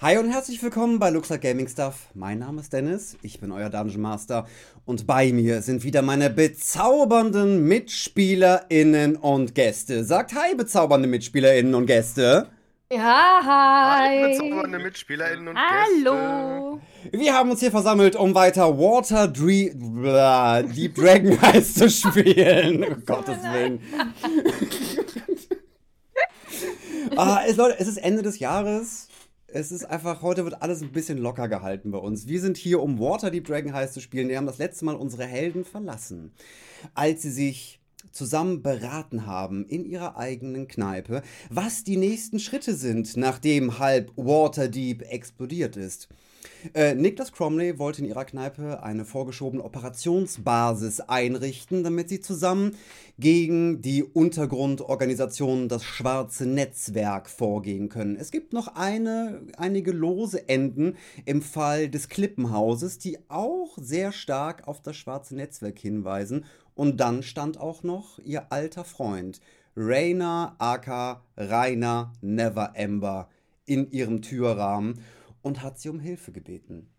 Hi und herzlich willkommen bei Luxa Gaming Stuff. Mein Name ist Dennis, ich bin euer Dungeon Master und bei mir sind wieder meine bezaubernden MitspielerInnen und Gäste. Sagt Hi, bezaubernde MitspielerInnen und Gäste. Ja, hi. Hi, bezaubernde MitspielerInnen und Hallo. Wir haben uns hier versammelt, um weiter Water Dre blah, Deep Dragon Heist zu spielen. Um Gottes Willen. ah, es, Leute, es ist Ende des Jahres. Es ist einfach, heute wird alles ein bisschen locker gehalten bei uns. Wir sind hier, um Waterdeep Dragon Heist zu spielen. Wir haben das letzte Mal unsere Helden verlassen, als sie sich zusammen beraten haben in ihrer eigenen Kneipe, was die nächsten Schritte sind, nachdem halb Waterdeep explodiert ist. Äh, Niklas Cromley wollte in ihrer Kneipe eine vorgeschobene Operationsbasis einrichten, damit sie zusammen gegen die Untergrundorganisation das Schwarze Netzwerk vorgehen können. Es gibt noch eine, einige lose Enden im Fall des Klippenhauses, die auch sehr stark auf das Schwarze Netzwerk hinweisen. Und dann stand auch noch ihr alter Freund, Rainer aka Rainer Never Ember, in ihrem Türrahmen und hat sie um Hilfe gebeten.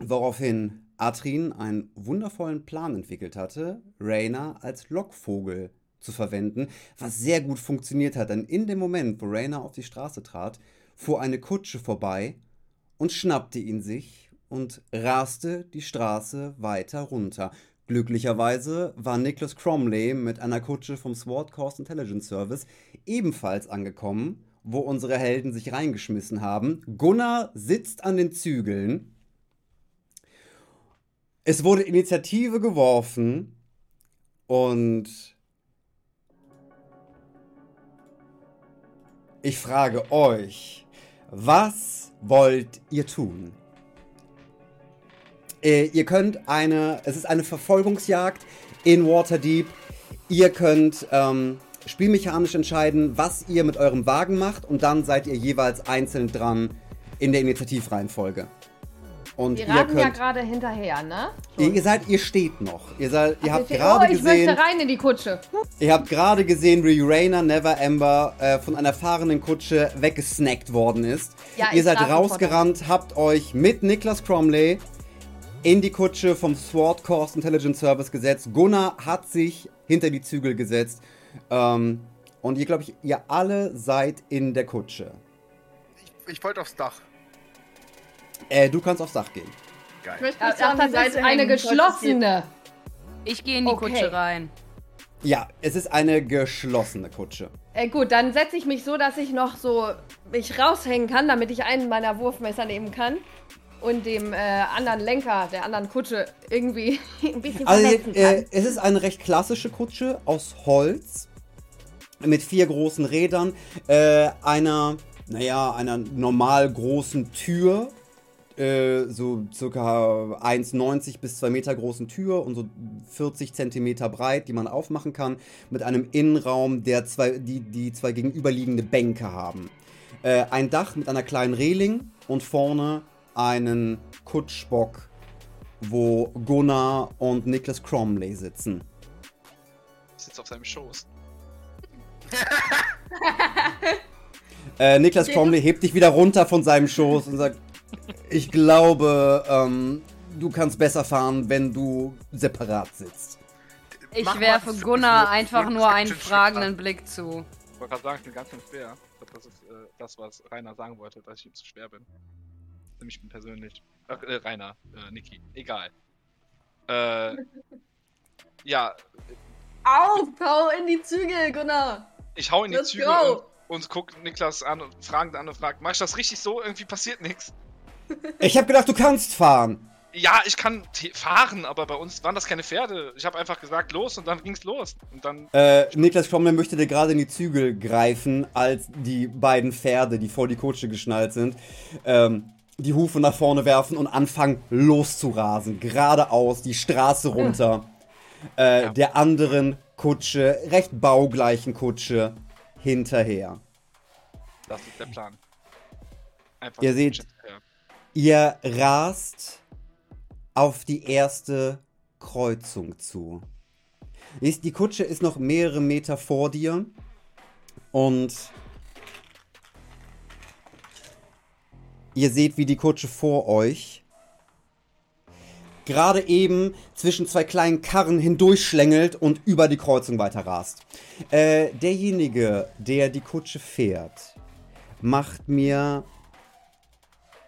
Woraufhin Atrin einen wundervollen Plan entwickelt hatte, Raina als Lockvogel zu verwenden, was sehr gut funktioniert hat, denn in dem Moment, wo Raina auf die Straße trat, fuhr eine Kutsche vorbei und schnappte ihn sich und raste die Straße weiter runter. Glücklicherweise war Nicholas Cromley mit einer Kutsche vom Sword Coast Intelligence Service ebenfalls angekommen wo unsere Helden sich reingeschmissen haben. Gunnar sitzt an den Zügeln. Es wurde Initiative geworfen und ich frage euch, was wollt ihr tun? Äh, ihr könnt eine, es ist eine Verfolgungsjagd in Waterdeep. Ihr könnt ähm, spielmechanisch entscheiden, was ihr mit eurem Wagen macht und dann seid ihr jeweils einzeln dran in der Initiativreihenfolge. Und Wir ihr könnt, ja gerade hinterher, ne? Ihr, ihr, seid, ihr steht noch. Ihr, seid, ihr habt gerade oh, ich gesehen. möchte rein in die Kutsche. Ihr habt gerade gesehen, wie Rainer Never Ember äh, von einer fahrenden Kutsche weggesnackt worden ist. Ja, ihr seid rausgerannt, habt euch mit Niklas Cromley in die Kutsche vom Sword Course Intelligence Service gesetzt. Gunnar hat sich hinter die Zügel gesetzt ähm, und ihr, glaube ich, ihr alle seid in der Kutsche. Ich, ich wollte aufs Dach. Äh, du kannst aufs Dach gehen. Geil. Ich Ach, das ist eine geschlossene. Ich gehe in die okay. Kutsche rein. Ja, es ist eine geschlossene Kutsche. Äh, gut, dann setze ich mich so, dass ich noch so mich raushängen kann, damit ich einen meiner Wurfmesser nehmen kann und dem äh, anderen Lenker der anderen Kutsche irgendwie ein bisschen also, verletzen kann. Äh, es ist eine recht klassische Kutsche aus Holz mit vier großen Rädern, äh, einer, naja, einer normal großen Tür, äh, so circa 1,90 bis 2 Meter großen Tür und so 40 Zentimeter breit, die man aufmachen kann, mit einem Innenraum, der zwei, die, die zwei gegenüberliegende Bänke haben. Äh, ein Dach mit einer kleinen Reling und vorne einen Kutschbock, wo Gunnar und Nicholas Cromley sitzen. Ich sitze auf seinem Schoß. äh, Niklas Cromley hebt dich wieder runter von seinem Schoß und sagt, ich glaube, ähm, du kannst besser fahren, wenn du separat sitzt. Ich Mach werfe Gunnar einfach nur einen fragenden Blick zu. Ich wollte gerade sagen, ich bin ganz schön schwer. Das ist äh, das, was Rainer sagen wollte, dass ich ihm zu schwer bin. Nämlich bin persönlich. Ach, äh, Rainer, äh, Niki, egal. Äh, ja. Auf, hau in die Zügel, Gunnar! Ich hau in die Let's Zügel und, und guck Niklas an und fragend an und fragt, mach ich das richtig so? Irgendwie passiert nichts. Ich hab gedacht, du kannst fahren. Ja, ich kann fahren, aber bei uns waren das keine Pferde. Ich habe einfach gesagt, los und dann ging's los. Und dann. Äh, Niklas Schrommel möchte dir gerade in die Zügel greifen, als die beiden Pferde, die vor die Kutsche geschnallt sind, ähm, die Hufe nach vorne werfen und anfangen loszurasen. Geradeaus, die Straße runter. Äh, ja. Der anderen Kutsche, recht baugleichen Kutsche, hinterher. Das ist der Plan. Einfach ihr seht, ihr rast auf die erste Kreuzung zu. Die Kutsche ist noch mehrere Meter vor dir und Ihr seht, wie die Kutsche vor euch gerade eben zwischen zwei kleinen Karren hindurchschlängelt und über die Kreuzung weiter rast. Äh, derjenige, der die Kutsche fährt, macht mir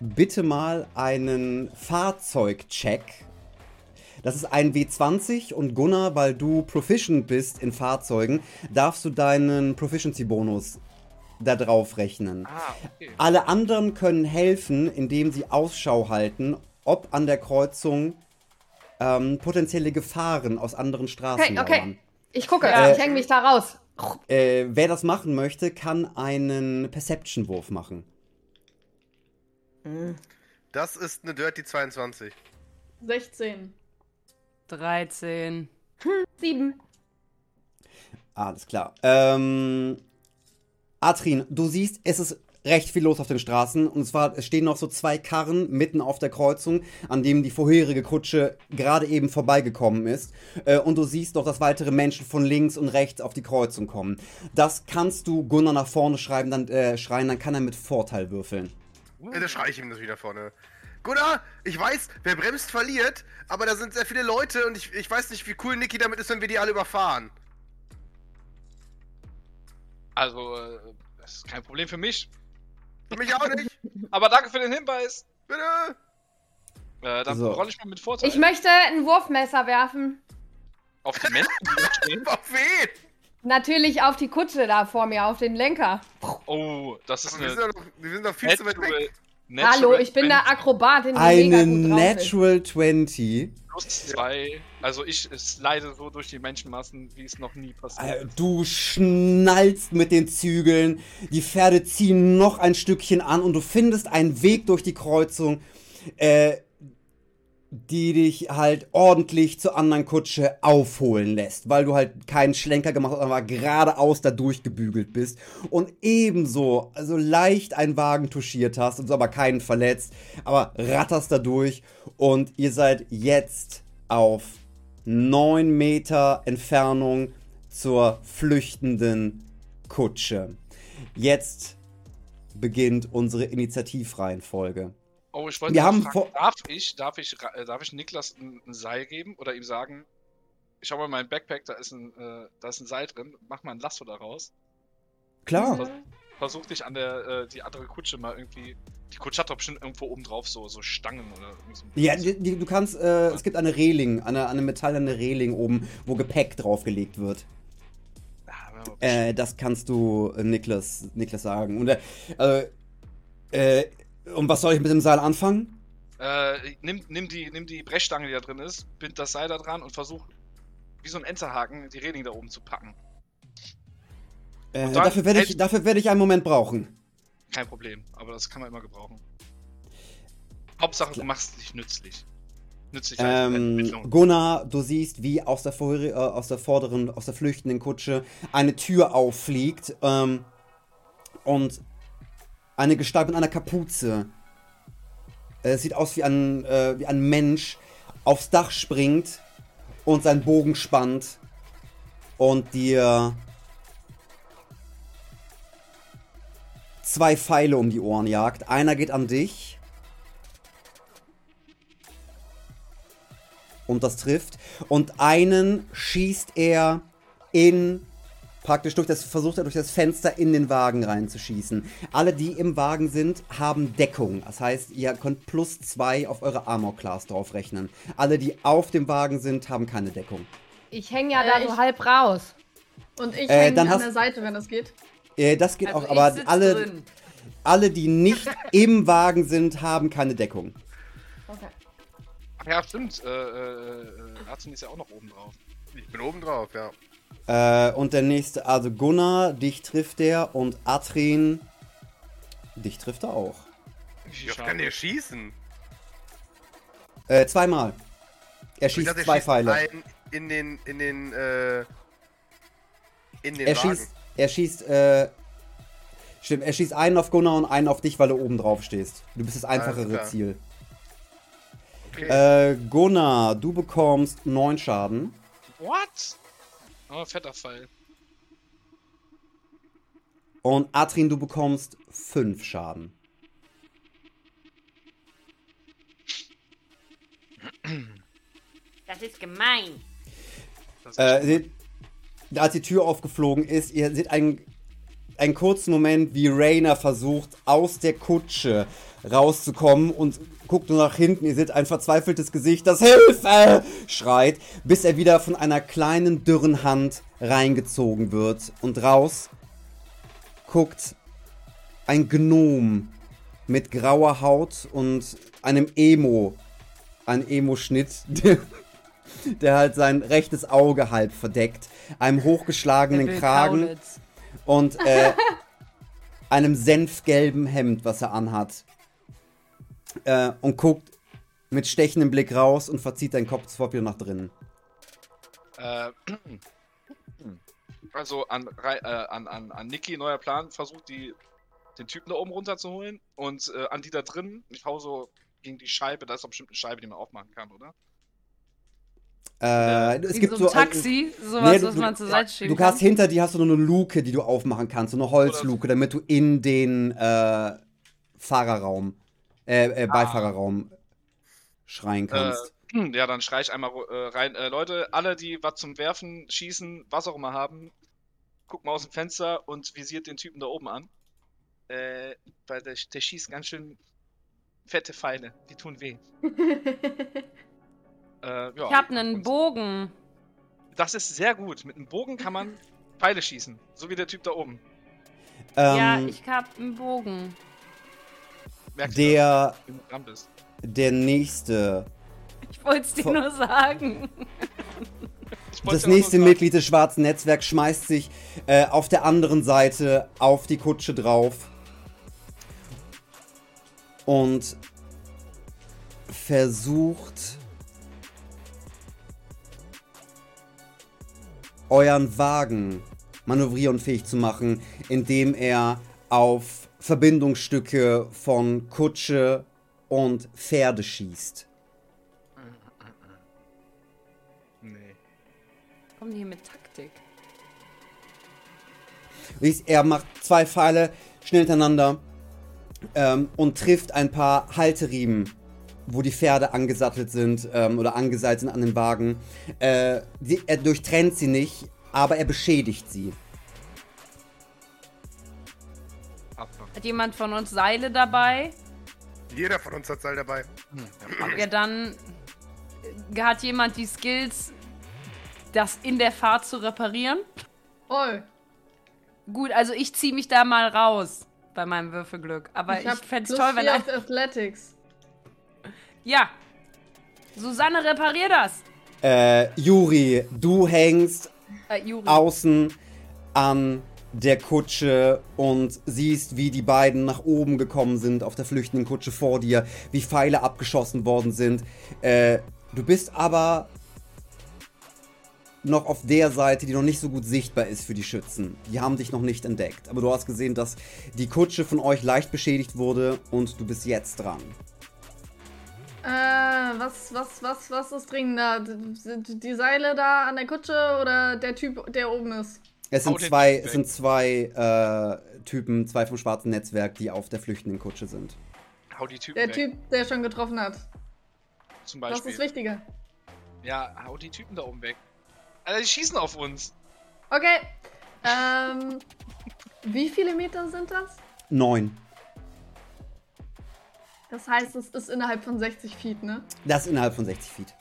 bitte mal einen Fahrzeugcheck. Das ist ein W20 und Gunnar, weil du proficient bist in Fahrzeugen, darfst du deinen Proficiency-Bonus da drauf rechnen. Ah, okay. Alle anderen können helfen, indem sie Ausschau halten, ob an der Kreuzung ähm, potenzielle Gefahren aus anderen Straßen Okay, okay. lauern. Ich gucke, Äh, ich hänge mich da raus. Äh, wer das machen möchte, kann einen Perception-Wurf machen. Das ist eine Dirty 22. 16. 13. Sieben. Alles klar. Ähm, Atrin, du siehst, es ist recht viel los auf den Straßen. Und zwar, es stehen noch so zwei Karren mitten auf der Kreuzung, an dem die vorherige Kutsche gerade eben vorbeigekommen ist. Äh, und du siehst noch, dass weitere Menschen von links und rechts auf die Kreuzung kommen. Das kannst du Gunnar nach vorne schreiben, dann, äh, schreien, dann kann er mit Vorteil würfeln. Ja, da schreie ich ihm das wieder vorne. Gunnar, ich weiß, wer bremst, verliert, aber da sind sehr viele Leute und ich, ich weiß nicht, wie cool Niki damit ist, wenn wir die alle überfahren. Also, äh, das ist kein Problem für mich. Für mich auch nicht. Aber danke für den Hinweis. Bitte. Äh, dann So. rolle ich mal mit Vorteil. Ich möchte ein Wurfmesser werfen. Auf die Menschen, die da stehen. Auf wen? Natürlich auf die Kutsche da vor mir, auf den Lenker. Oh, das ist Aber wir, eine sind doch, wir sind doch viel zu weit weg. Natural Hallo, ich bin der 20 Akrobatin, die Eine mega gut drauf ist. Natural 20. plus zwei. Also ich slide so durch die Menschenmassen, wie es noch nie passiert Äh, Du schnallst mit den Zügeln, die Pferde ziehen noch ein Stückchen an und du findest einen Weg durch die Kreuzung, äh, die dich halt ordentlich zur anderen Kutsche aufholen lässt, weil du halt keinen Schlenker gemacht hast, aber geradeaus da durchgebügelt bist und ebenso, also leicht einen Wagen touchiert hast und so aber keinen verletzt, aber ratterst da durch und ihr seid jetzt auf 9 Meter Entfernung zur flüchtenden Kutsche. Jetzt beginnt unsere Initiativreihenfolge. Oh, ich wollte Wir haben fragen, darf ich, darf ich, äh, darf ich Niklas ein, ein Seil geben oder ihm sagen, ich schau mal in meinen Backpack, da ist ein, äh, da ist ein Seil drin, mach mal ein Lasso daraus. Klar. Versuch dich an der, äh, die andere Kutsche mal irgendwie, die Kutsche hat doch bestimmt irgendwo oben drauf so, so Stangen oder irgendwie so. Ja, die, die, du kannst, äh, es gibt eine Reling, eine, eine metallene Reling oben, wo Gepäck draufgelegt wird. Ja, aber- Äh, das kannst du äh, Niklas, Niklas sagen. Und, äh, und was soll ich mit dem Seil anfangen? Äh, nimm, nimm, die, nimm die Brechstange, die da drin ist, bind das Seil da dran und versuch, wie so ein Enterhaken, die Reling da oben zu packen. Äh, dafür werde ich, dafür werde ich einen Moment brauchen. Kein Problem, aber das kann man immer gebrauchen. Hauptsache, du machst dich nützlich. Nützlich Ähm. Gunnar, du siehst, wie aus der, vorher, äh, aus der vorderen, aus der flüchtenden Kutsche eine Tür auffliegt ähm, und eine Gestalt mit einer Kapuze. Äh, Es sieht aus wie ein, äh, wie ein Mensch aufs Dach springt und seinen Bogen spannt und dir zwei Pfeile um die Ohren jagt. Einer geht an dich. und das trifft. Und einen schießt er in praktisch durch das versucht er durch das Fenster in den Wagen reinzuschießen. Alle, die im Wagen sind, haben Deckung. Das heißt, ihr könnt plus zwei auf eure Armor Class draufrechnen. Alle, die auf dem Wagen sind, haben keine Deckung. Ich hänge ja Äh, da so halb raus. Und ich Äh, hänge an hast- der Seite, wenn das geht. Äh, das geht Also auch, aber alle, drin. alle, die nicht im Wagen sind, haben keine Deckung. Okay. Ach ja, stimmt. Äh, äh, äh, Arzin ist ja auch noch oben drauf. Ich bin oben drauf, ja. Äh, und der nächste, also Gunnar, dich trifft er und Atrin, dich trifft er auch. Oft kann der schießen? Äh, zweimal. Er Ich schießt dachte, er zwei schießt Pfeile. in den, in den, äh, in den Er Wagen. schießt, er schießt, äh, stimmt, er schießt einen auf Gunnar und einen auf dich, weil du oben drauf stehst. Du bist das einfachere. Ziel. Okay. Äh, Gunnar, du bekommst neun Schaden. What? Oh, Fettabfall. Und Atrin, du bekommst 5 Schaden. Das ist gemein. Äh, seht, als die Tür aufgeflogen ist, ihr seht einen, einen kurzen Moment, wie Rainer versucht, aus der Kutsche rauszukommen und guckt nur nach hinten. Ihr seht ein verzweifeltes Gesicht, das Hilfe schreit, bis er wieder von einer kleinen, dürren Hand reingezogen wird. Und raus guckt ein Gnom mit grauer Haut und einem Emo, ein Emo-Schnitt, der, der halt sein rechtes Auge halb verdeckt, einem hochgeschlagenen Kragen und äh, einem senfgelben Hemd, was er anhat. Äh, und guckt mit stechendem Blick raus und verzieht seinen Kopf sofort wieder nach drinnen. Äh, also an, äh, an, an, an Niki, neuer Plan, versucht die, den Typen da oben runterzuholen und äh, an die da drin, ich hau so gegen die Scheibe, da ist doch bestimmt eine Scheibe, die man aufmachen kann, oder? Äh, es Wie gibt so ein so ein- Taxi, sowas, Nee, du- was man zur Seite schieben Du kann. hast hinter dir hast du nur eine Luke, die du aufmachen kannst, so eine Holzluke, damit du in den äh, Fahrerraum, äh, äh, Beifahrerraum schreien kannst. Äh, ja, dann schrei ich einmal äh, rein. Äh, Leute, alle, die was zum Werfen, Schießen, was auch immer haben, guckt mal aus dem Fenster und visiert den Typen da oben an. Äh, weil der, der schießt ganz schön fette Pfeile. Die tun weh. Äh, ja. Ich hab einen Bogen. Das ist sehr gut. Mit einem Bogen kann man Pfeile schießen. So wie der Typ da oben. ja, ähm, ich hab einen Bogen. Der, der nächste, Ich wollte es dir nur sagen. Das nächste Mitglied des schwarzen Netzwerks schmeißt sich äh, auf der anderen Seite auf die Kutsche drauf und versucht euren Wagen manövrierunfähig zu machen, indem er auf Verbindungsstücke von Kutsche und Pferde schießt. Nee. Kommen die hier mit Taktik? Er macht zwei Pfeile schnell hintereinander ähm, und trifft ein paar Halteriemen, wo die Pferde angesattelt sind ähm, oder angeseilt sind an den Wagen. Äh, die, er durchtrennt sie nicht, aber er beschädigt sie. Hat jemand von uns Seile dabei? Jeder von uns hat Seil dabei. Hm. Ja, dann äh, hat jemand die Skills, das in der Fahrt zu reparieren? Oh, Gut, also ich ziehe mich da mal raus bei meinem Würfelglück. Aber ich, hab fände es toll, wenn auf Athletics. Ja. Susanne, reparier das. Äh, Juri, du hängst Äh, Juri. außen an der Kutsche und siehst, wie die beiden nach oben gekommen sind auf der flüchtenden Kutsche vor dir, wie Pfeile abgeschossen worden sind. Äh, du bist aber noch auf der Seite, die noch nicht so gut sichtbar ist für die Schützen. Die haben dich noch nicht entdeckt. Aber du hast gesehen, dass die Kutsche von euch leicht beschädigt wurde und du bist jetzt dran. Äh, was, was, was, was ist dringender? Sind die Seile da an der Kutsche oder der Typ, der oben ist? Es sind zwei, es sind zwei äh, Typen, zwei vom schwarzen Netzwerk, die auf der flüchtenden Kutsche sind. Hau die Typen Der weg, Typ, der schon getroffen hat. zum Das Beispiel. ist wichtiger. Ja, hau die Typen da oben weg. Alter, die schießen auf uns. Okay. Ähm, wie viele Meter sind das? Neun. Das heißt, es ist innerhalb von 60 Feet, ne? Das innerhalb von 60 Feet.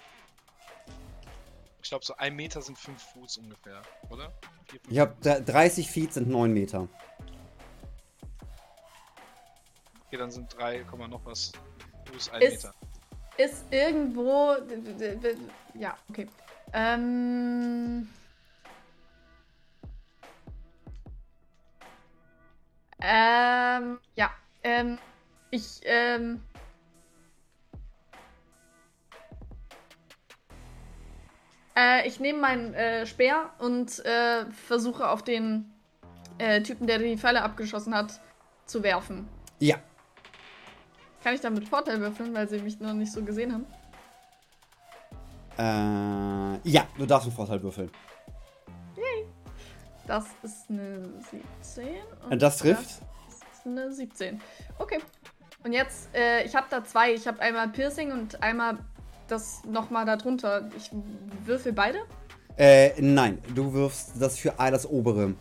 Ich glaube, so ein Meter sind fünf Fuß ungefähr, oder? Vier, Ich habe 30 Feet sind 9 Meter. Okay, dann sind 3, Komma noch was Fuß, ein Ist- Meter. Ist irgendwo. Ja, okay. Ähm. Ähm, ja. Ähm, ich, ähm. Äh, ich nehme meinen äh, Speer und äh, versuche auf den äh, Typen, der die Pfeile abgeschossen hat, zu werfen. Ja. Kann ich dann mit Vorteil würfeln, weil sie mich noch nicht so gesehen haben? Äh, ja, du darfst einen Vorteil würfeln. Das ist eine 17. Und und das trifft? Das ist eine 17. Okay. Und jetzt, äh, ich habe da zwei. Ich habe einmal Piercing und einmal das nochmal da drunter. Ich würfel beide? Äh, nein, du wirfst das für das obere.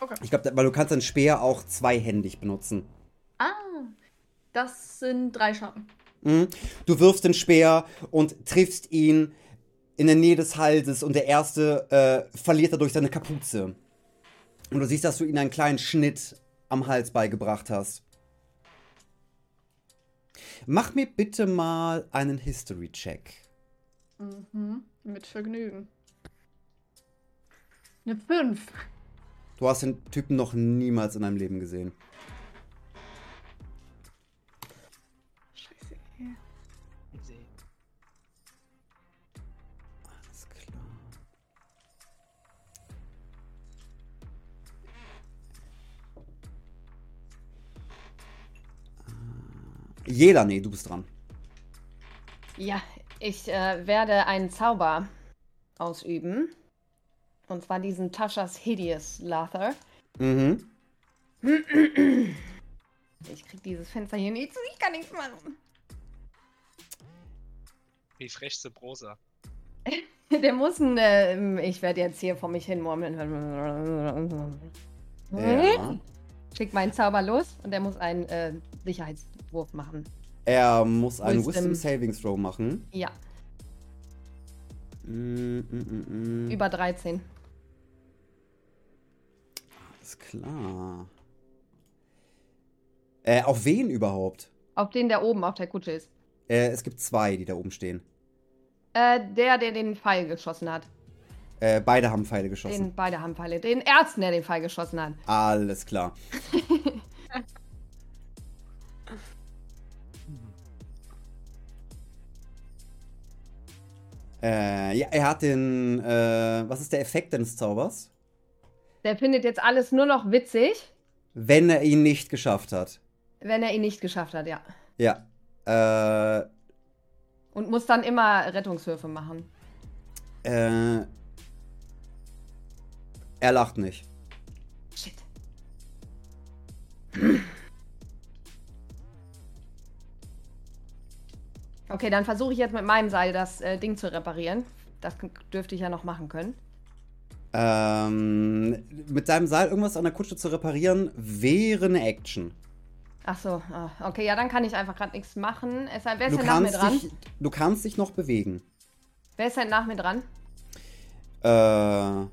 Okay. Ich glaube, weil du kannst deinen Speer auch zweihändig benutzen. Ah, das sind drei Schaden. Mhm. Du wirfst den Speer und triffst ihn in der Nähe des Halses und der erste äh, verliert dadurch seine Kapuze. Und du siehst, dass du ihm einen kleinen Schnitt am Hals beigebracht hast. Mach mir bitte mal einen History-Check. Mhm. Mit Vergnügen. Eine 5. Du hast den Typen noch niemals in deinem Leben gesehen. Jela, nee, du bist dran. Ja, ich äh, werde einen Zauber ausüben. Und zwar diesen Taschas Hideous Lather. Mhm. Ich krieg dieses Fenster hier nicht zu, ich kann nichts machen. Die frechste Brosa. Der muss ein, äh, ich werde jetzt hier vor mich hin murmeln. Ja. Schick meinen Zauber los und der muss einen äh, Sicherheitswurf machen. Er muss einen Wisdom. Wisdom Saving Throw machen. Ja, Mm, mm, mm, mm. über 13. Alles klar. Äh, auf wen überhaupt? Auf den, der oben auf der Kutsche ist. Äh, es gibt zwei, die da oben stehen. Äh, der, der den Pfeil geschossen hat. Äh, beide haben Pfeile geschossen. Den, beide haben Pfeile. Den ersten, der den Pfeil geschossen hat. Alles klar. äh, ja, er hat den. Äh, was ist der Effekt deines Zaubers? Der findet jetzt alles nur noch witzig, Wenn er ihn nicht geschafft hat. wenn er ihn nicht geschafft hat, ja. Ja. Äh, Und muss dann immer Rettungshilfe machen. äh, er lacht nicht. Shit. Okay, dann versuche ich jetzt mit meinem Seil das äh, Ding zu reparieren. Das dürfte ich ja noch machen können. Ähm, mit deinem Seil irgendwas an der Kutsche zu reparieren, wäre eine Action. Ach so, ah, okay, ja, dann kann ich einfach gerade nichts machen. Es, wer ist denn nach mir dran? dich, du kannst dich noch bewegen. Wer ist denn nach mir dran? Äh,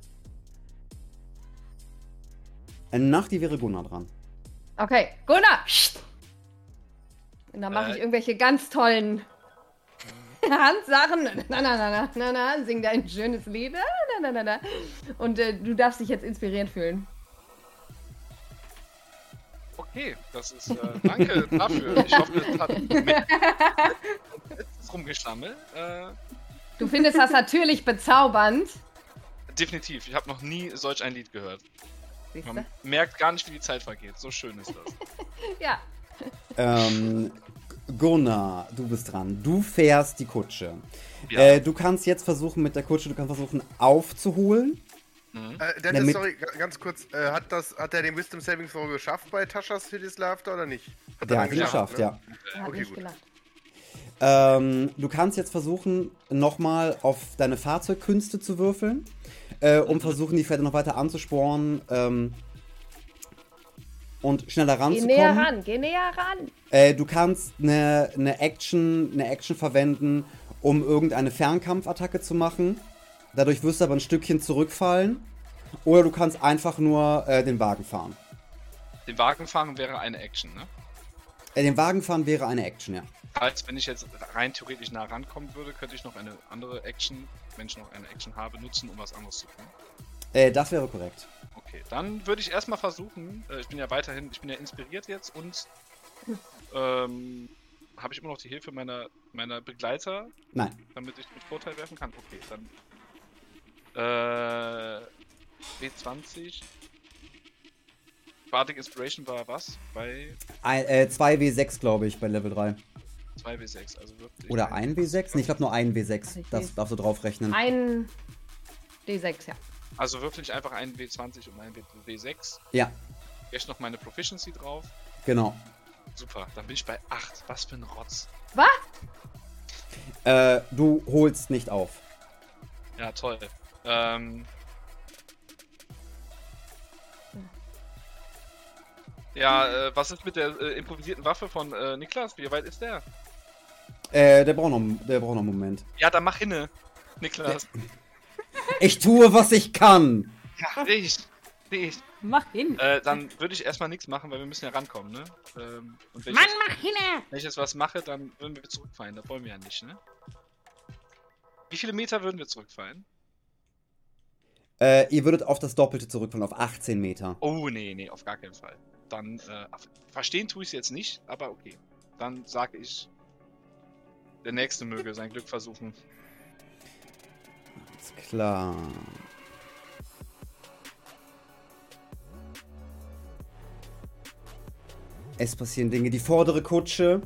nach die wäre Gunnar dran. Okay, Gunnar! Psst. Und dann mache Äh. ich irgendwelche ganz tollen Handsachen. Na, na, na, na, na, na, sing dein schönes Lied. Na, na, na, na. Und äh, du darfst dich jetzt inspiriert fühlen. Okay, das ist. Äh, danke dafür. Ich hoffe, es hat mit letztes rumgeschlammelt. Äh, Du findest das natürlich bezaubernd. definitiv. Ich habe noch nie solch ein Lied gehört. Siehste? Man merkt gar nicht, wie die Zeit vergeht. So schön ist das. Ja. Ähm, Gunnar, du bist dran. Du fährst die Kutsche. Ja. Äh, du kannst jetzt versuchen mit der Kutsche, du kannst versuchen aufzuholen. Mhm. Äh, Dennis, Damit- sorry, ga- ganz kurz. Äh, hat, das, hat er den Wisdom Saving Throw geschafft bei Taschas Hideous Laughter oder nicht? Der er hat ihn dann geschafft, ne? ja. Er hat Okay, nicht gut. gelacht. Ähm, du kannst jetzt versuchen, nochmal auf deine Fahrzeugkünste zu würfeln, äh, um versuchen, die Pferde noch weiter anzusporen ähm, und schneller Geh ranzukommen. näher ran, geh näher ran. Äh, du kannst eine, eine, Action, eine Action verwenden, um irgendeine Fernkampfattacke zu machen. Dadurch wirst du aber ein Stückchen zurückfallen. Oder du kannst einfach nur äh, den Wagen fahren. Den Wagen fahren wäre eine Action, ne? Äh, den Wagen fahren wäre eine Action, ja. Als wenn ich jetzt rein theoretisch nah rankommen würde, könnte ich noch eine andere Action, wenn ich noch eine Action habe, nutzen, um was anderes zu tun. Äh, das wäre korrekt. Okay, dann würde ich erstmal versuchen, äh, ich bin ja weiterhin, ich bin ja inspiriert jetzt und ähm, habe ich immer noch die Hilfe meiner, meiner Begleiter, Nein. damit ich mit Vorteil werfen kann? Okay, dann äh, W20. Bardic Inspiration war was? Bei Ein, äh, 2W6, glaube ich, bei Level 3. 2W6, also wirklich. Oder 1W6? Nee, ich glaube nur 1W6. Also ich Das darfst du draufrechnen. Ein D6, ja. Also wirklich einfach ein W20 und ein W6. Ja, Jetzt noch meine Proficiency drauf. genau. Super, dann bin ich bei 8. Was für ein Rotz. Was? Äh, du holst nicht auf. Ja, toll. Ähm. Ja, äh, was ist mit der äh, improvisierten Waffe von äh, Niklas? Wie weit ist der? Äh, der braucht noch, der braucht noch einen Moment. Ja, dann mach hinne, Niklas. Ich tue, was ich kann. Ja, ich. Ich. Mach hin. Äh, dann würde ich erstmal nichts machen, weil wir müssen ja rankommen, ne? Ähm, und wenn ich, Mann, jetzt, mach hin! wenn ich jetzt was mache, dann würden wir zurückfallen. Das wollen wir ja nicht, ne? Wie viele Meter würden wir zurückfallen? Äh, ihr würdet auf das Doppelte zurückfallen, auf 18 Meter. Oh, nee, nee, auf gar keinen Fall. Dann, äh, verstehen tue ich es jetzt nicht, aber okay. Dann sage ich, der Nächste möge sein Glück versuchen. Alles klar. Es passieren Dinge. Die vordere Kutsche,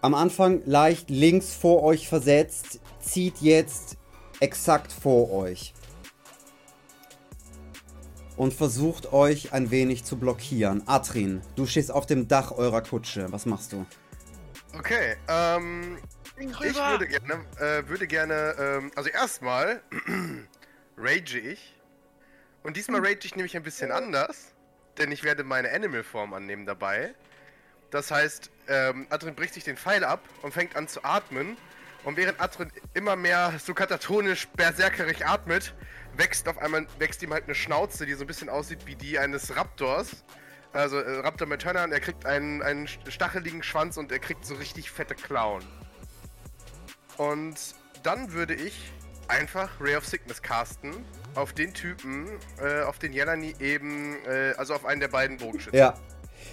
am Anfang leicht links vor euch versetzt, zieht jetzt exakt vor euch. Und versucht euch ein wenig zu blockieren. Atrin, du stehst auf dem Dach eurer Kutsche. Was machst du? Okay, ähm, ich würde gerne, äh, würde gerne, ähm, also erstmal rage ich. Und diesmal rage ich nämlich ein bisschen anders, denn ich werde meine Animal-Form annehmen dabei. Das heißt, ähm, Adrin bricht sich den Pfeil ab und fängt an zu atmen. Und während Adrin immer mehr so katatonisch berserkerig atmet, wächst auf einmal, wächst ihm halt eine Schnauze, die so ein bisschen aussieht wie die eines Raptors. Also äh, Raptor mit Hörnern, er kriegt einen, einen stacheligen Schwanz und er kriegt so richtig fette Klauen. Und dann würde ich einfach Ray of Sickness casten auf den Typen, äh, auf den Jelani eben, äh, also auf einen der beiden Bogenschützen. Ja.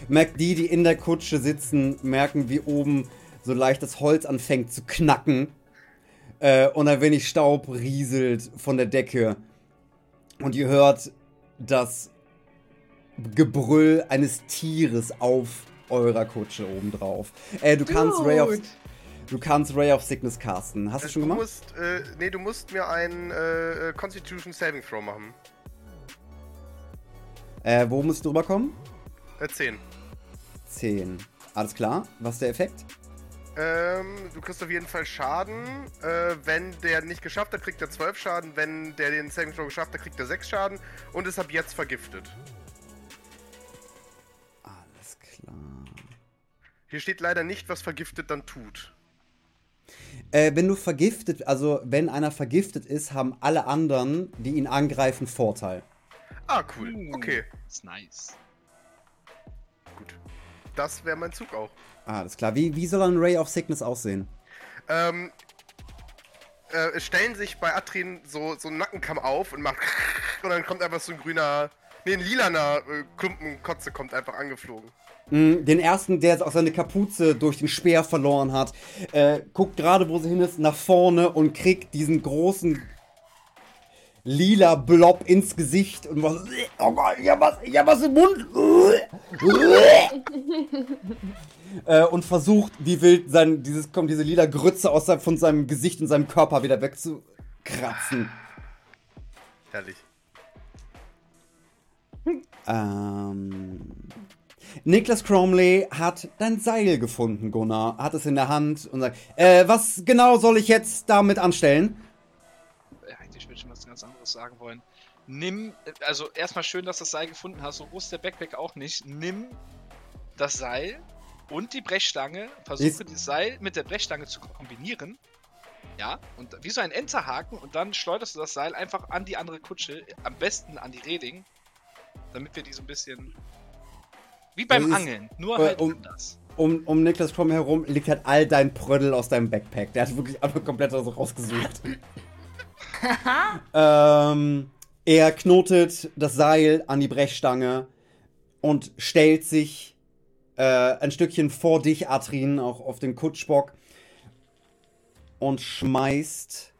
Merkt die, die in der Kutsche sitzen, merken, wie oben so leicht das Holz anfängt zu knacken. Äh, und ein wenig Staub rieselt von der Decke. Und ihr hört das Gebrüll eines Tieres auf eurer Kutsche obendrauf. Äh, du kannst Ray of, du kannst Ray of Sickness casten. Hast du schon du gemacht? musst, äh, nee, du musst mir einen äh, äh, Constitution Saving Throw machen. Äh, wo musst du drüber kommen? Äh, 10. 10. Alles klar. Was ist der Effekt? Ähm, du kriegst auf jeden Fall Schaden. Äh, wenn der nicht geschafft hat, kriegt er 12 Schaden. Wenn der den Saving Throw geschafft hat, kriegt er 6 Schaden. Und ist ab jetzt vergiftet. Alles klar. Hier steht leider nicht, was vergiftet dann tut. Äh, wenn du vergiftet, also wenn einer vergiftet ist, haben alle anderen, die ihn angreifen, Vorteil. Ah, cool. Uh, Okay, Ist nice. Das wäre mein Zug auch. Ah, alles klar. Wie, wie soll ein Ray of Sickness aussehen? Ähm, äh, es stellen sich bei Atrin so, so ein Nackenkamm auf und macht und dann kommt einfach so ein grüner, nee, ein lilaner äh, Klumpen Kotze kommt einfach angeflogen. Mm, Den ersten, der jetzt auch seine Kapuze durch den Speer verloren hat, äh, guckt gerade, wo sie hin ist, nach vorne und kriegt diesen großen lila Blob ins Gesicht und was. Oh Gott, ich hab was, ich hab was im Mund. äh, und versucht, wie wild sein, dieses, kommt diese lila Grütze aus seinem- von seinem Gesicht und seinem Körper wieder wegzukratzen. Herrlich. Ähm. Niklas Cromley hat dein Seil gefunden, Gunnar. Hat es in der Hand und sagt: äh, Was genau soll ich jetzt damit anstellen? Ganz anderes sagen wollen. Nimm, also erstmal schön, dass du das Seil gefunden hast. So groß ist der Backpack auch nicht. Nimm das Seil und die Brechstange. Versuche das Seil mit der Brechstange zu kombinieren. Ja, und wie so ein Enterhaken und dann schleuderst du das Seil einfach an die andere Kutsche, am besten an die Reding, damit wir die so ein bisschen. Wie beim ist- Angeln, nur äh, halt um- anders. Um, um Niklas Cromley herum liegt halt all dein Prödel aus deinem Backpack. Der hat wirklich einfach komplett so rausgesucht. ähm, er knotet das Seil an die Brechstange und stellt sich äh, ein Stückchen vor dich, Atrin, auch auf den Kutschbock und schmeißt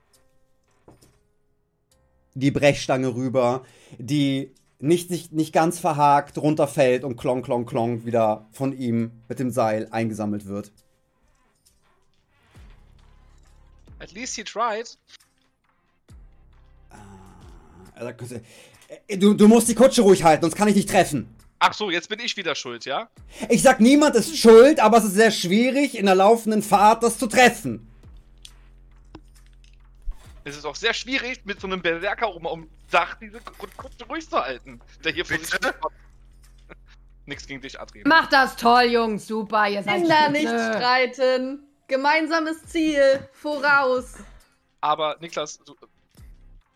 die Brechstange rüber, die nicht, nicht, nicht ganz verhakt runterfällt und klong, klong, klong wieder von ihm mit dem Seil eingesammelt wird. At least he tried. Er sagt, äh, Du, du musst die Kutsche ruhig halten, sonst kann ich dich treffen. Ach so, jetzt bin ich wieder schuld, ja? Ich sag, niemand ist schuld, aber es ist sehr schwierig, in der laufenden Fahrt das zu treffen. Es ist auch sehr schwierig, mit so einem Berserker oben am Dach diese Kutsche ruhig zu halten. Der hier vor sich. Nix gegen dich, Adrian. Macht das toll, Jungs. Super, ihr seid Kinder nicht streiten. Gemeinsames Ziel. Voraus. Aber Niklas, du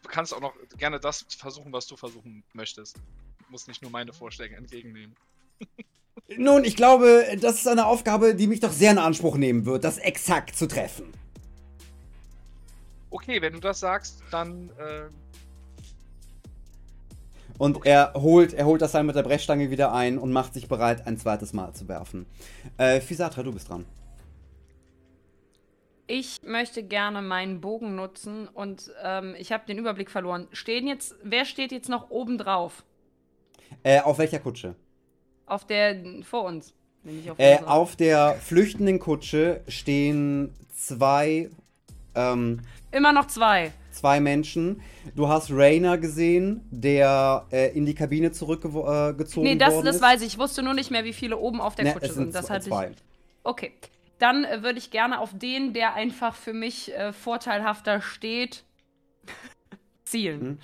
kannst auch noch gerne das versuchen, was du versuchen möchtest. Du musst nicht nur meine Vorschläge entgegennehmen. Nun, ich glaube, das ist eine Aufgabe, die mich doch sehr in Anspruch nehmen wird, das exakt zu treffen. Okay, wenn du das sagst, dann äh, Und er holt, er holt das Seil mit der Brechstange wieder ein und macht sich bereit, ein zweites Mal zu werfen. Äh, Fisatra, du bist dran. Ich möchte gerne meinen Bogen nutzen und ähm, ich habe den Überblick verloren. Stehen jetzt, wer steht jetzt noch oben drauf? Äh, auf welcher Kutsche? Auf der vor uns. Auf Äh, auf der flüchtenden Kutsche stehen zwei, ähm, Immer noch zwei. zwei Menschen. Du hast Rainer gesehen, der äh, in die Kabine zurückgezogen äh, Nee, das, worden das ist. weiß ich. Ich wusste nur nicht mehr, wie viele oben auf der Ne, Kutsche sind sind. Das hatte ich. Okay. Dann äh, würde ich gerne auf den, der einfach für mich äh, vorteilhafter steht, zielen.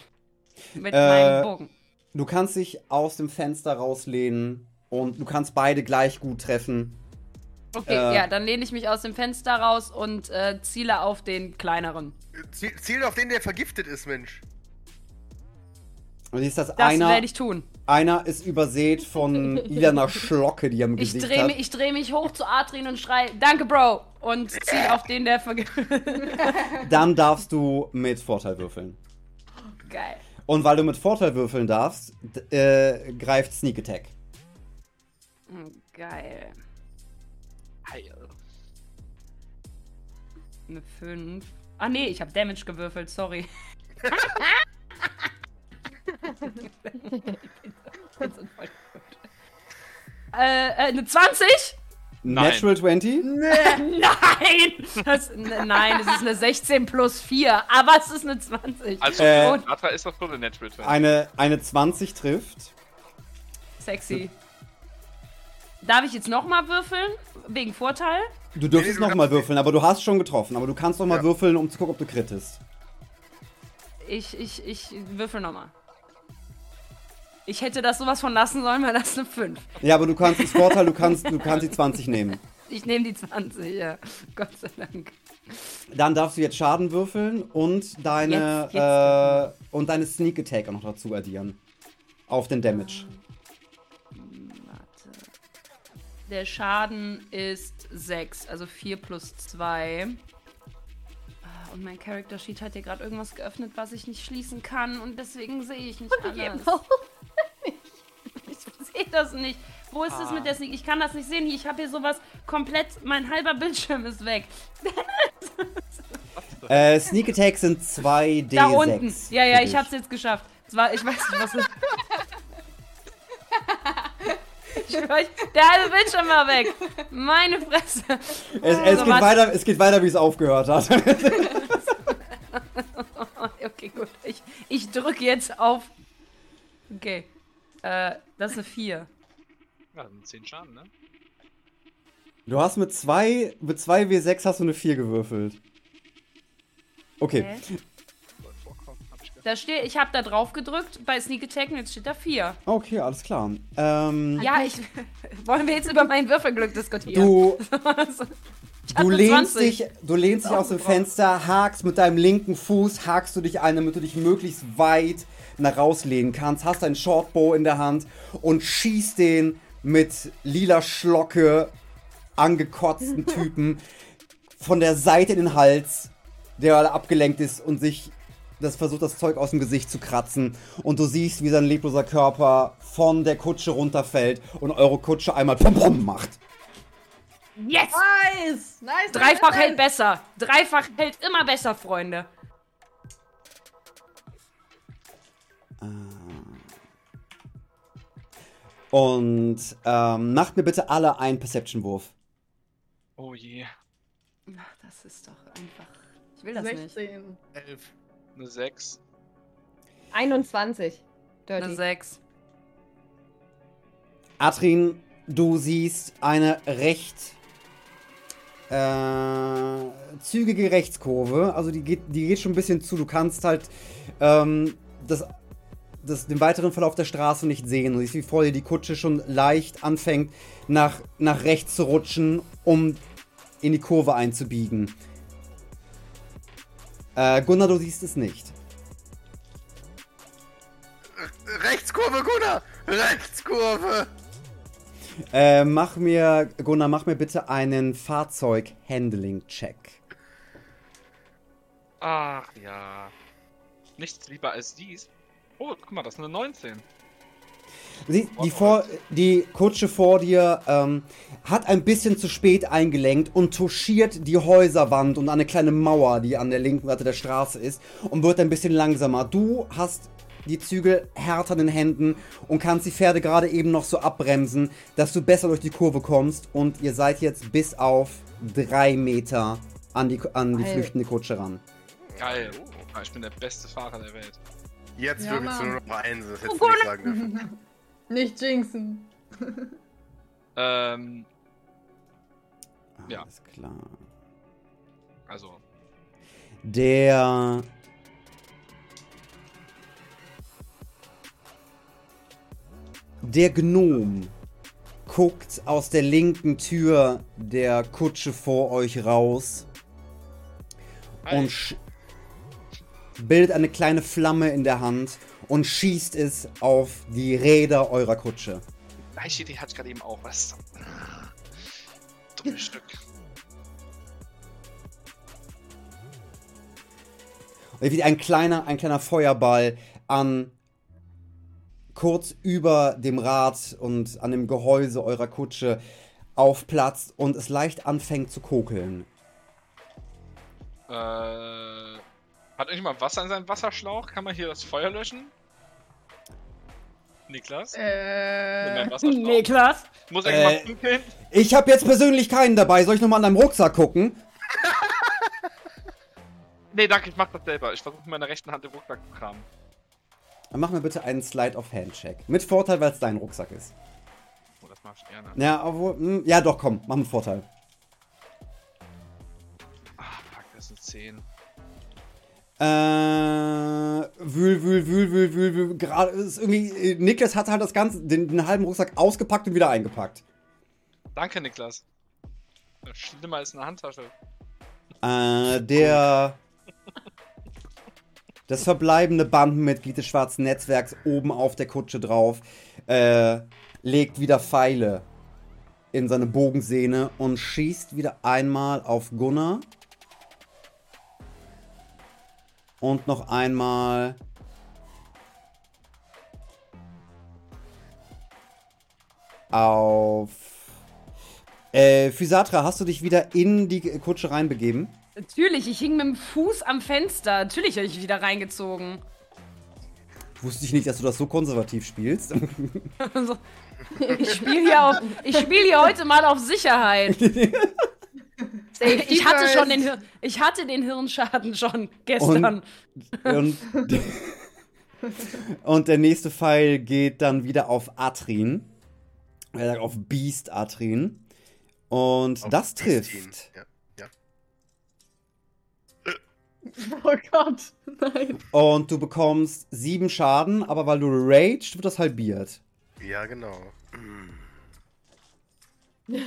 Mit Hm. Äh, meinem Bogen. Du kannst dich aus dem Fenster rauslehnen und du kannst beide gleich gut treffen. Okay, äh, ja, dann lehne ich mich aus dem Fenster raus und äh, ziele auf den kleineren. Ziel, Ziel auf den, der vergiftet ist, Mensch. Und siehst, dass Das einer, werde ich tun. Einer ist übersät von lilaner Schlocke, die er im Ich Gesicht drehe hat. mich, ich dreh mich hoch zu Adrian und schrei, danke, Bro! Und ziele auf den, der vergiftet Dann darfst du mit Vorteil würfeln. Geil. Und weil du mit Vorteil würfeln darfst, äh, greift Sneak Attack. Mm, Geil. heil. Eine 5. Ah, nee, ich habe Damage gewürfelt, sorry. Ich bin so voll gut. Äh, äh, eine 20? Nein. Natural 20? Nein! Das, nein, es ist eine 16 plus 4, aber es ist eine 20. Also, Äh, Atra ist das schon eine Natural 20. Eine, eine 20 trifft. Sexy. Darf ich jetzt nochmal würfeln? Wegen Vorteil? Du dürftest Nee, nochmal würfeln, aber du hast schon getroffen. Aber du kannst nochmal Ja. würfeln, um zu gucken, ob du krittest. Ich, ich, ich würfel nochmal. Ich hätte das sowas von lassen sollen, weil das ist eine 5. Ja, aber du kannst das Vorteil, du kannst, du kannst die 20 nehmen. Ich nehme die 20, ja. Gott sei Dank. Dann darfst du jetzt Schaden würfeln und deine, Jetzt- jetzt. äh, und deine Sneak Attack auch noch dazu addieren. Auf den Damage. Warte. Der Schaden ist 6, also 4 plus 2. Ah, Und mein Character Sheet hat hier gerade irgendwas geöffnet, was ich nicht schließen kann und deswegen sehe ich nicht alles. Ich sehe das nicht. Wo ist es mit der Sneak? Ich kann das nicht sehen. Ich habe hier sowas komplett. Mein halber Bildschirm ist weg. Äh, Sneak Attack sind 2d6. Da unten. Ja, ja, ich dich. hab's jetzt geschafft. Es war, ich weiß nicht, was es Ich Der halbe Bildschirm war weg. Meine Fresse. Es, es, So, geht warte. weiter, es geht weiter, wie es aufgehört hat. Okay, gut. Ich, ich drücke jetzt auf. Okay. Äh, das ist eine 4. Ja, sind 10 Schaden, ne? Du hast mit 2 mit zwei W6 hast du eine 4 gewürfelt. Okay. Gehört. Da steht, ich habe da drauf gedrückt bei Sneak Attack und jetzt steht da 4. Okay, alles klar. Ähm, Ja, ich. Wollen wir jetzt über mein Würfelglück diskutieren? du, du lehnst 20. dich, du lehnst dich aus dem Fenster, hakst mit deinem linken Fuß, hakst du dich ein, damit du dich möglichst weit nach rauslehnen kannst, hast deinen Shortbow in der Hand und schießt den mit lila Schlocke angekotzten Typen von der Seite in den Hals, der abgelenkt ist und sich das versucht, das Zeug aus dem Gesicht zu kratzen. Und du siehst, wie sein lebloser Körper von der Kutsche runterfällt und eure Kutsche einmal pom pom macht. Yes! Nice! Nice! Dreifach nice, hält besser. Dreifach hält immer besser, Freunde. Und ähm, macht mir bitte alle einen Perception-Wurf. Oh je. Ach, das ist doch einfach. Ich will das nicht. 16. 11. Eine 6. 21. Dirty. Eine 6. Atrin, du siehst eine recht äh, zügige Rechtskurve. Also die geht, die geht schon ein bisschen zu. Du kannst halt ähm, das, das, den weiteren Verlauf der Straße nicht sehen. Du siehst, wie vor dir die Kutsche schon leicht anfängt, nach, nach rechts zu rutschen, um in die Kurve einzubiegen. Äh, Gunnar, du siehst es nicht. Rechtskurve, Gunnar! Rechtskurve! Äh, mach mir, Gunnar, mach mir bitte einen Fahrzeug-Handling-Check. Ach ja. Nichts lieber als dies. Oh, guck mal, das ist eine 19. Die, die, vor, die Kutsche vor dir ähm, hat ein bisschen zu spät eingelenkt und touchiert die Häuserwand und eine kleine Mauer, die an der linken Seite der Straße ist und wird ein bisschen langsamer. Du hast die Zügel härter in den Händen und kannst die Pferde gerade eben noch so abbremsen, dass du besser durch die Kurve kommst und ihr seid jetzt bis auf drei Meter an die, an die Geil. flüchtende Kutsche ran. Geil. Oh, ich bin der beste Fahrer der Welt. Jetzt Ja, würfelst du nur noch eins, das Oh hättest du nicht sagen dürfen. Nicht jinxen. Ähm, Ja. Alles klar. also, Der. Der Gnom guckt aus der linken Tür der Kutsche vor euch raus und sch- bildet eine kleine Flamme in der Hand und schießt es auf die Räder eurer Kutsche. gleiche Idee hatte ich gerade eben auch. Was? Dummes Stück. Und wie ein kleiner, ein kleiner Feuerball an kurz über dem Rad und an dem Gehäuse eurer Kutsche aufplatzt und es leicht anfängt zu kokeln. Äh, hat irgendjemand Wasser in seinem Wasserschlauch? Kann man hier das Feuer löschen? Niklas? Äh. Niklas? Muss irgendjemand Äh, pinkeln? Ich habe jetzt persönlich keinen dabei. Soll ich nochmal an deinem Rucksack gucken? Nee, danke, ich mach das selber. Ich versuche mit meiner rechten Hand den Rucksack zu kramen. Dann mach mir bitte einen Slide of Hand Check. Mit Vorteil, weil es dein Rucksack ist. Oh, das mach ich gerne. Ja, obwohl, hm, ja doch, komm, mach mit Vorteil. Ah, fuck, das sind 10. Äh, wühl, wühl, wühl, wühl, wühl, wühl. Gerade ist irgendwie. äh, Niklas hat halt das Ganze, den, den halben Rucksack ausgepackt und wieder eingepackt. Danke, Niklas. Schlimmer als eine Handtasche. Äh, der. Das verbleibende Bandenmitglied des schwarzen Netzwerks oben auf der Kutsche drauf äh, legt wieder Pfeile in seine Bogensehne und schießt wieder einmal auf Gunnar. Und noch einmal. Auf. Äh, Physatra, hast du dich wieder in die Kutsche reinbegeben? Natürlich, ich hing mit dem Fuß am Fenster. Natürlich habe ich wieder reingezogen. Wusste ich nicht, dass du das so konservativ spielst. Also, ich spiele hier, auf- ich spiel hier heute mal auf Sicherheit. Safety Ich hatte first. schon den, Hir- ich hatte den Hirnschaden schon gestern. und, und der nächste Pfeil geht dann wieder auf Atrin. Er sagt auf Beast Atrin. Und Auf das trifft. Ja. Oh Gott. Nein. Und du bekommst sieben Schaden, aber weil du raged, wird das halbiert. ja, genau. Siehst,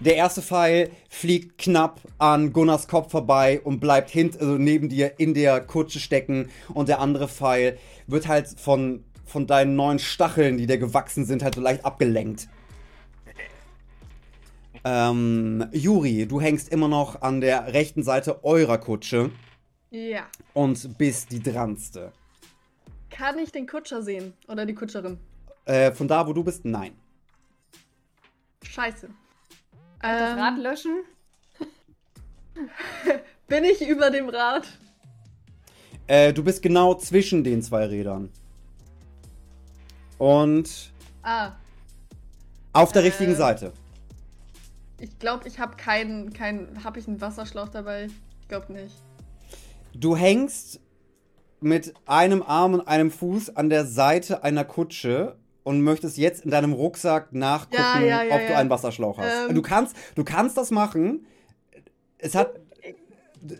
Der erste Pfeil fliegt knapp an Gunnars Kopf vorbei und bleibt hint, also neben dir in der Kutsche stecken. Und der andere Pfeil wird halt von, von deinen neuen Stacheln, die dir gewachsen sind, halt so leicht abgelenkt. Ähm, Juri, du hängst immer noch an der rechten Seite eurer Kutsche Ja. und bist die dranste. Kann ich den Kutscher sehen? Oder die Kutscherin? Äh, von da, wo du bist, nein. Scheiße. Das Ähm, Rad löschen? bin ich über dem Rad? Äh, du bist genau zwischen den zwei Rädern. Und Ah, auf der Äh. richtigen Seite. ich glaube, ich habe keinen. Kein, habe ich einen Wasserschlauch dabei? Ich glaube nicht. Du hängst mit einem Arm und einem Fuß an der Seite einer Kutsche und möchtest jetzt in deinem Rucksack nachgucken, Ja, ja, ja, ob du einen Wasserschlauch hast. Ähm. Du, kannst, du kannst das machen. Es hat,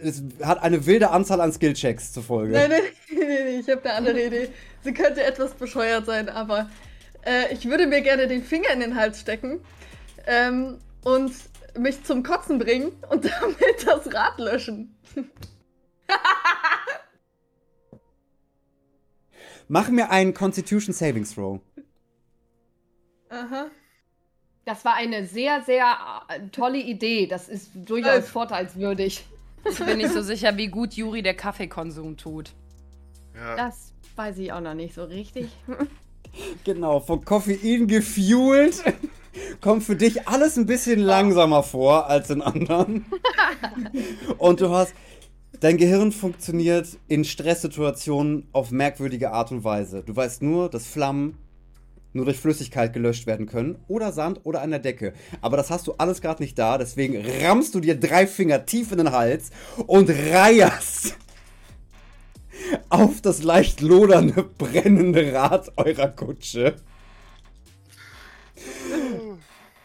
es hat eine wilde Anzahl an Skillchecks zur Folge. Nein, nein, nein, nein, nein, ich habe eine andere Idee. Sie könnte etwas bescheuert sein, aber äh, ich würde mir gerne den Finger in den Hals stecken ähm, und mich zum Kotzen bringen und damit das Rad löschen. Mach mir einen Constitution Savings Throw. Aha. Das war eine sehr, sehr äh, tolle Idee. Das ist durchaus Elf. vorteilswürdig. Ich bin nicht so sicher, wie gut Juri der Kaffeekonsum tut. Ja. Das weiß ich auch noch nicht so richtig. Genau, von Koffein gefuelt. Kommt für dich alles ein bisschen langsamer vor als in anderen. Und du hast. Dein Gehirn funktioniert in Stresssituationen auf merkwürdige Art und Weise. Du weißt nur, dass Flammen nur durch Flüssigkeit gelöscht werden können oder Sand oder an der Decke. Aber das hast du alles gerade nicht da, deswegen rammst du dir drei Finger tief in den Hals und reierst auf das leicht lodernde, brennende Rad eurer Kutsche.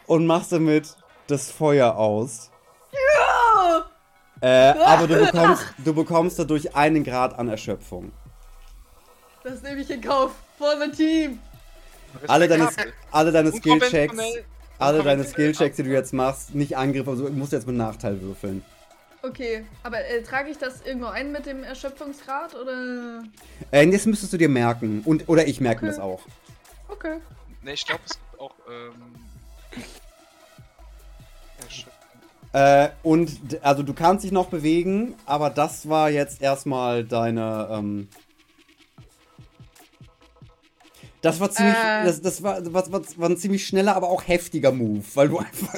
Und machst damit das Feuer aus. Äh, aber du bekommst, du bekommst dadurch einen Grad an Erschöpfung. Das nehme ich in Kauf. For the team. Alle deine, alle deine Skillchecks, alle deine Skillchecks, die du jetzt machst, nicht Angriff, also du musst jetzt mit Nachteil würfeln. Okay, aber äh, trage ich das irgendwo ein mit dem Erschöpfungsgrad oder? Äh, das müsstest du dir merken. Und, oder ich merke mir das auch. Okay. Nee, ich glaube, es gibt auch. Ähm, Äh, und also du kannst dich noch bewegen, aber das war jetzt erstmal deine. Ähm, das war ziemlich. Äh. Das, das war, was, was, war ein ziemlich schneller, aber auch heftiger Move, weil du einfach.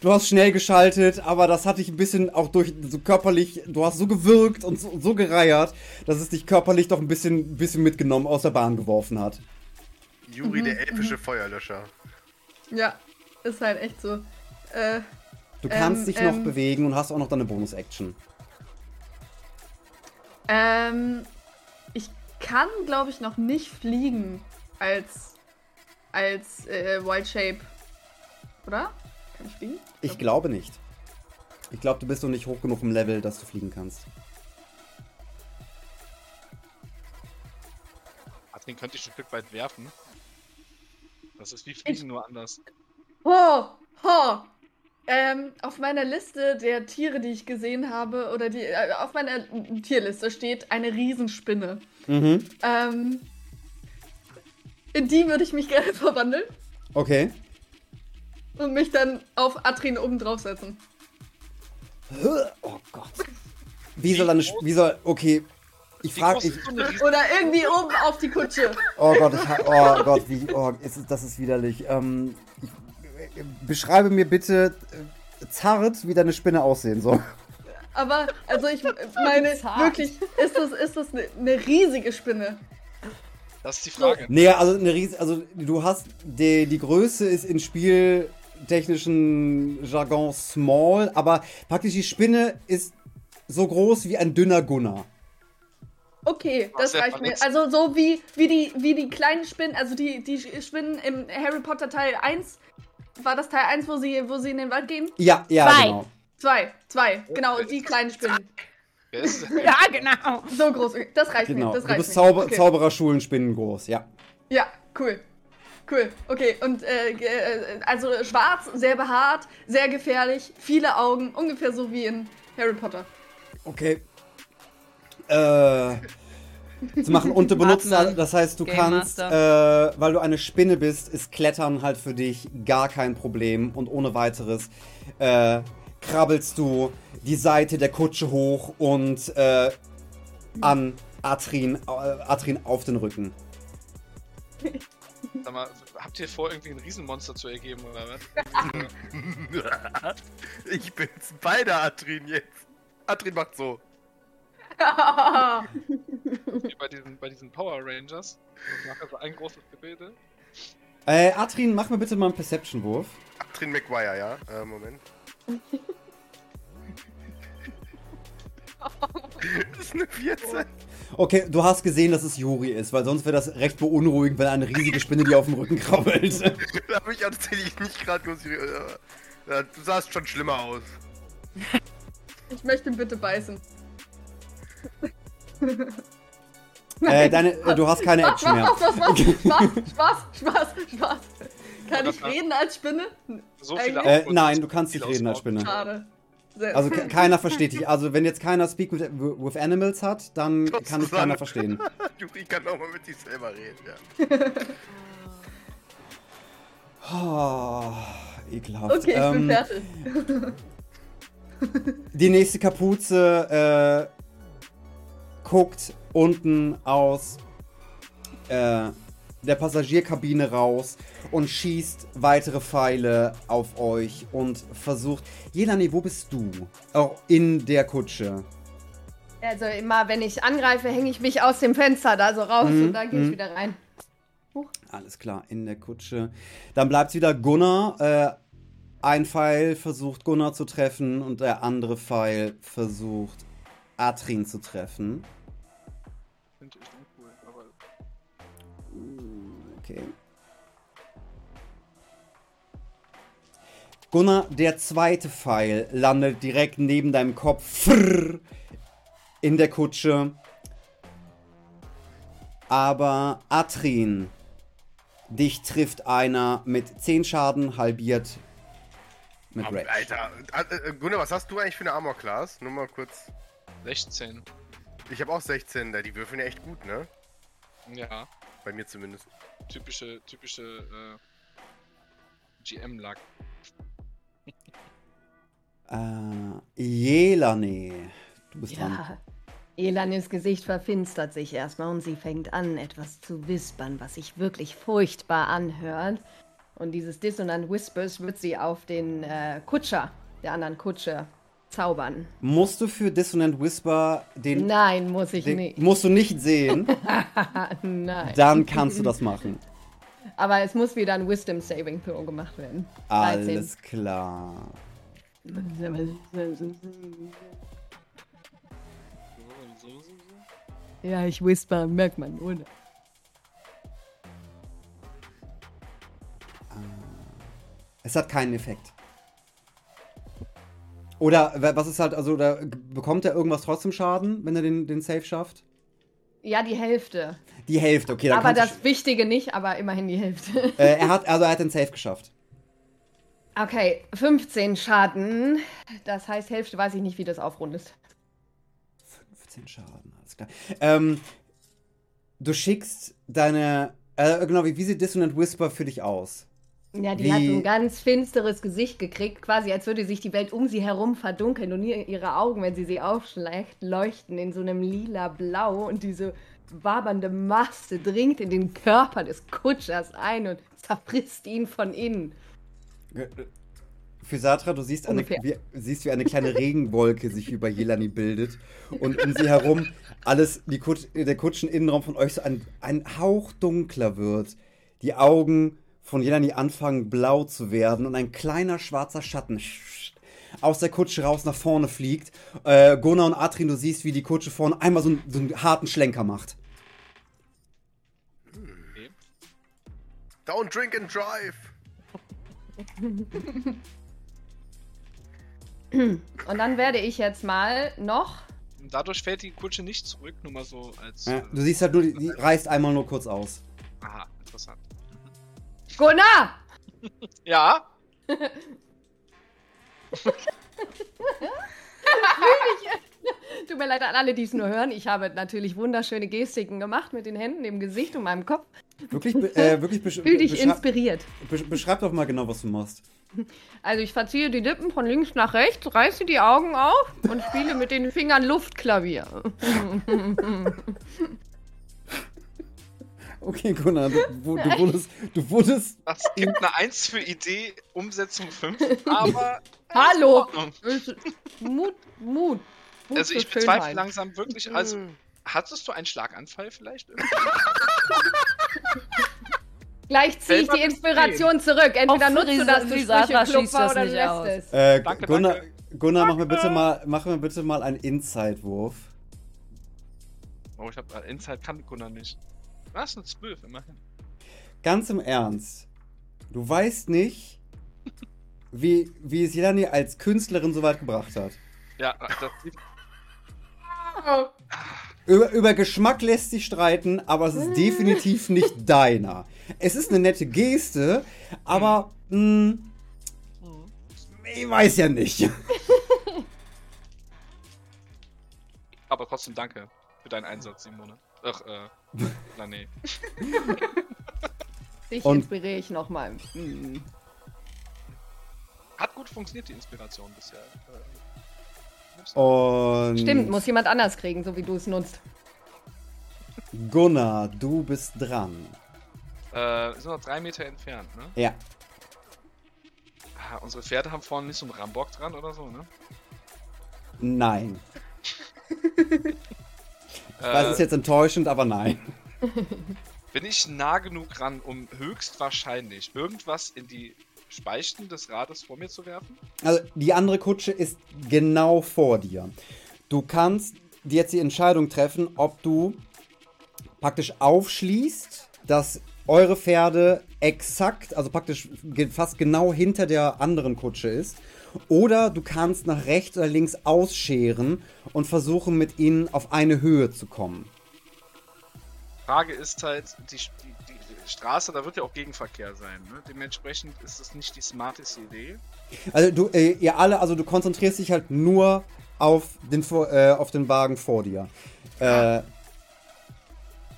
du hast schnell geschaltet, aber das hat dich ein bisschen auch durch so körperlich. Du hast so gewirkt und so, so gereiert, dass es dich körperlich doch ein bisschen, bisschen mitgenommen aus der Bahn geworfen hat. Juri, der elfische Feuerlöscher. Ja, ist halt echt so. Äh, Du kannst Ähm, dich noch ähm. bewegen und hast auch noch deine Bonus-Action. ähm, ich kann, glaube ich, noch nicht fliegen als als äh, Wild Shape. Oder? Kann ich fliegen? Ich glaube nicht. Ich glaube, du bist noch nicht hoch genug im Level, dass du fliegen kannst. Adrian könnte ich ein Stück weit werfen. Das ist wie Fliegen, nur anders. Ho! Ho! Ähm, auf meiner Liste der Tiere, die ich gesehen habe, oder die äh, auf meiner Tierliste steht eine Riesenspinne. Mhm. Ähm, in die würde ich mich gerne verwandeln Okay. und mich dann auf Atrin oben draufsetzen. Oh Gott. Wie soll deine. Sp- Wie soll. Okay. Ich frage. eine Oder irgendwie oben auf die Kutsche. oh Gott, ich, oh Gott, wie. Oh, ist, das ist widerlich. Ähm, äh, beschreibe mir bitte äh, zart, wie deine Spinne aussehen soll. Aber, also ich meine, Zart. wirklich, ist das, ist das eine, eine riesige Spinne? Das ist die Frage. Nee, also eine Ries also du hast die, die Größe ist in spieltechnischen Jargon small, aber praktisch die Spinne ist so groß wie ein dünner Gunnar. Okay, das reicht mir. Also so wie, wie, die, wie die kleinen Spinnen, also die, die Spinnen im Harry Potter Teil 1. War das Teil 1, wo sie, wo sie in den Wald gehen? Ja, ja, Zwei. genau. Zwei, zwei, genau, die kleinen Spinnen. Ja, genau. So groß, das reicht Genau. mir. Das Du reicht bist mir. Zauber okay. Zaubererschulen Spinnen groß, ja. Ja, cool. Cool, okay. Und äh, äh, also schwarz, sehr behaart, sehr gefährlich, viele Augen, ungefähr so wie in Harry Potter. Okay. Äh. Zu machen und du benutzt halt, das heißt, du Game kannst, äh, weil du eine Spinne bist, ist Klettern halt für dich gar kein Problem und ohne weiteres äh, krabbelst du die Seite der Kutsche hoch und äh, an Atrin, äh, Atrin auf den Rücken. Sag mal, habt ihr vor, irgendwie ein Riesenmonster zu ergeben oder was? ich bin's bei der Atrin jetzt. Atrin macht so. Wie bei diesen, bei diesen Power Rangers. Und nachher so ein großes Gebilde. Äh, Atrin, mach mir bitte mal einen Perception-Wurf. Atrin McGuire, ja. Äh, Moment. das ist eine 14. Okay, du hast gesehen, dass es Juri ist, weil sonst wäre das recht beunruhigend, wenn eine riesige Spinne dir auf dem Rücken krabbelt. da habe ich tatsächlich nicht gerade. Ja, du sahst schon schlimmer aus. Ich möchte ihn bitte beißen. Äh, deine, äh, du hast keine Spaß, Action mehr. Spaß, Spaß, Spaß, Spaß, Spaß, Spaß. Kann ich reden als Spinne? So Äh, nein, du kannst nicht reden als. Spinne. Schade. Also ke- keiner versteht dich. Also wenn jetzt keiner Speak with, with Animals hat, dann kann ich keiner verstehen. Juri kann auch mal mit sich selber reden, ja. Oh, ekelhaft. okay, ich bin Ähm, fertig. Die nächste Kapuze äh, guckt unten aus äh, der Passagierkabine raus und schießt weitere Pfeile auf euch und versucht. Jelani, wo bist du? Auch in der Kutsche. Also immer, wenn ich angreife, hänge ich mich aus dem Fenster da so raus Mhm, und dann gehe ich mhm. wieder rein. Alles klar, in der Kutsche. Dann bleibt wieder Gunnar. Äh, ein Pfeil versucht Gunnar zu treffen und der andere Pfeil versucht Atrin zu treffen. Finde ich uncool, aber Okay. Gunnar, der zweite Pfeil landet direkt neben deinem Kopf in der Kutsche. Aber Atrin, dich trifft einer mit 10 Schaden halbiert mit Rage. Alter, äh, äh, Gunnar, was hast du eigentlich für eine Armor Class? Nur mal kurz. 16. Ich habe auch 16, da die würfeln ja echt gut, ne? Ja, Bei mir zumindest. typische, typische äh, GM-Lack. Äh, Jelane, du bist dran. Ja. Elanis Gesicht verfinstert sich erstmal und sie fängt an, etwas zu wispern, was sich wirklich furchtbar anhört. Und dieses Dissonant Whispers wird sie auf den äh, Kutscher, der anderen Kutsche, zaubern. Musst du für Dissonant Whisper den, Nein, muss ich den nicht. musst du nicht sehen, Nein. dann kannst du das machen. Aber es muss wieder ein Wisdom Saving Throw gemacht werden. 13. Alles klar. Ja, ich whisper, merkt man, oder? Es hat keinen Effekt. Oder wa- was ist halt, also da bekommt er irgendwas trotzdem Schaden, wenn er den, den Save schafft? Ja, die Hälfte. Die Hälfte, okay. Aber das Wichtige nicht, aber immerhin die Hälfte. äh, er hat, also er hat den Save geschafft. Okay, 15 Schaden. Das heißt, Hälfte weiß ich nicht, wie das aufrundest. 15 Schaden, alles klar. Ähm, du schickst deine, äh, genau, wie, wie sieht Dissonant Whisper für dich aus? Ja, die Wie- hat ein ganz finsteres Gesicht gekriegt, quasi als würde sich die Welt um sie herum verdunkeln und ihr, ihre Augen, wenn sie sie aufschlägt, leuchten in so einem lila Blau und diese wabernde Masse dringt in den Körper des Kutschers ein und zerfrisst ihn von innen. Für Satra, du siehst, eine, wie, siehst, wie eine kleine Regenwolke sich über Jelani bildet und um sie herum alles, die Kutsch, der Kutscheninnenraum von euch so ein, ein Hauch dunkler wird. Die Augen von Jelani anfangen blau zu werden und ein kleiner schwarzer Schatten aus der Kutsche raus nach vorne fliegt. Äh, Gona und Atrin, du siehst, wie die Kutsche vorne einmal so, einen- so einen harten Schlenker macht. Okay. Don't drink and drive! Und dann werde ich jetzt mal noch. Dadurch fällt die Kutsche nicht zurück, nur mal so als. Ja, äh, du siehst halt nur, die, die reißt einmal nur kurz aus. aha, interessant. Gunnar! Ja, Tut mir leid an alle, die es nur hören. Ich habe natürlich wunderschöne Gestiken gemacht mit den Händen, dem Gesicht und meinem Kopf. Wirklich, äh, wirklich Fühl dich inspiriert. besch beschreib doch mal genau, was du machst. Also ich verziehe die Lippen von links nach rechts, reiße die Augen auf und spiele mit den Fingern Luftklavier. Okay, Gunnar, du, wo, du wurdest, du wurdest, das gibt eine 1 für Idee, Umsetzung 5, aber. äh, Hallo! Ordnung. Mut, Mut. Mut Also ich bezweifle Schönheit. langsam wirklich, also hattest du einen Schlaganfall vielleicht? Gleich ziehe ich die Inspiration zurück. Entweder nutzt du das Risatra Sprüche schließt das oder du nicht lässt aus. es. äh, Danke, Gunnar, danke. Gunnar, mach mir bitte mal, mach mir bitte mal einen Inside-Wurf. Oh, ich hab äh, Inside kann Gunnar nicht. Was? Eine 12, immerhin. Ganz im Ernst. Du weißt nicht, wie, wie es Jelani als Künstlerin so weit gebracht hat. Ja, das sieht. Über, über Geschmack lässt sich streiten, aber es ist definitiv nicht deiner. Es ist eine nette Geste, aber mh, ich weiß ja nicht. Aber trotzdem danke für deinen Einsatz, Simone. Ach, äh. Na nee. Dich Und- inspiriere ich nochmal. Hm. Hat gut funktioniert, die Inspiration bisher. Äh, nimm's Und Stimmt, muss jemand anders kriegen, so wie du es nutzt. Gunnar, du bist dran. Äh, sind noch drei Meter entfernt, ne? Ja. Ah, unsere Pferde haben vorne nicht so einen Rambock dran oder so, ne? Nein. Äh, Das ist jetzt enttäuschend, aber nein. bin ich nah genug ran, um höchstwahrscheinlich irgendwas in die Speichen des Rades vor mir zu werfen? Also die andere Kutsche ist genau vor dir. Du kannst dir jetzt die Entscheidung treffen, ob du praktisch aufschließt, dass eure Pferde exakt, also praktisch fast genau hinter der anderen Kutsche ist. Oder du kannst nach rechts oder links ausscheren und versuchen, mit ihnen auf eine Höhe zu kommen. Frage ist halt, die, die, die Straße, da wird ja auch Gegenverkehr sein, ne? Dementsprechend ist es nicht die smarteste Idee. Also du, äh, ihr alle, also du konzentrierst dich halt nur auf den, äh, auf den Wagen vor dir. Äh,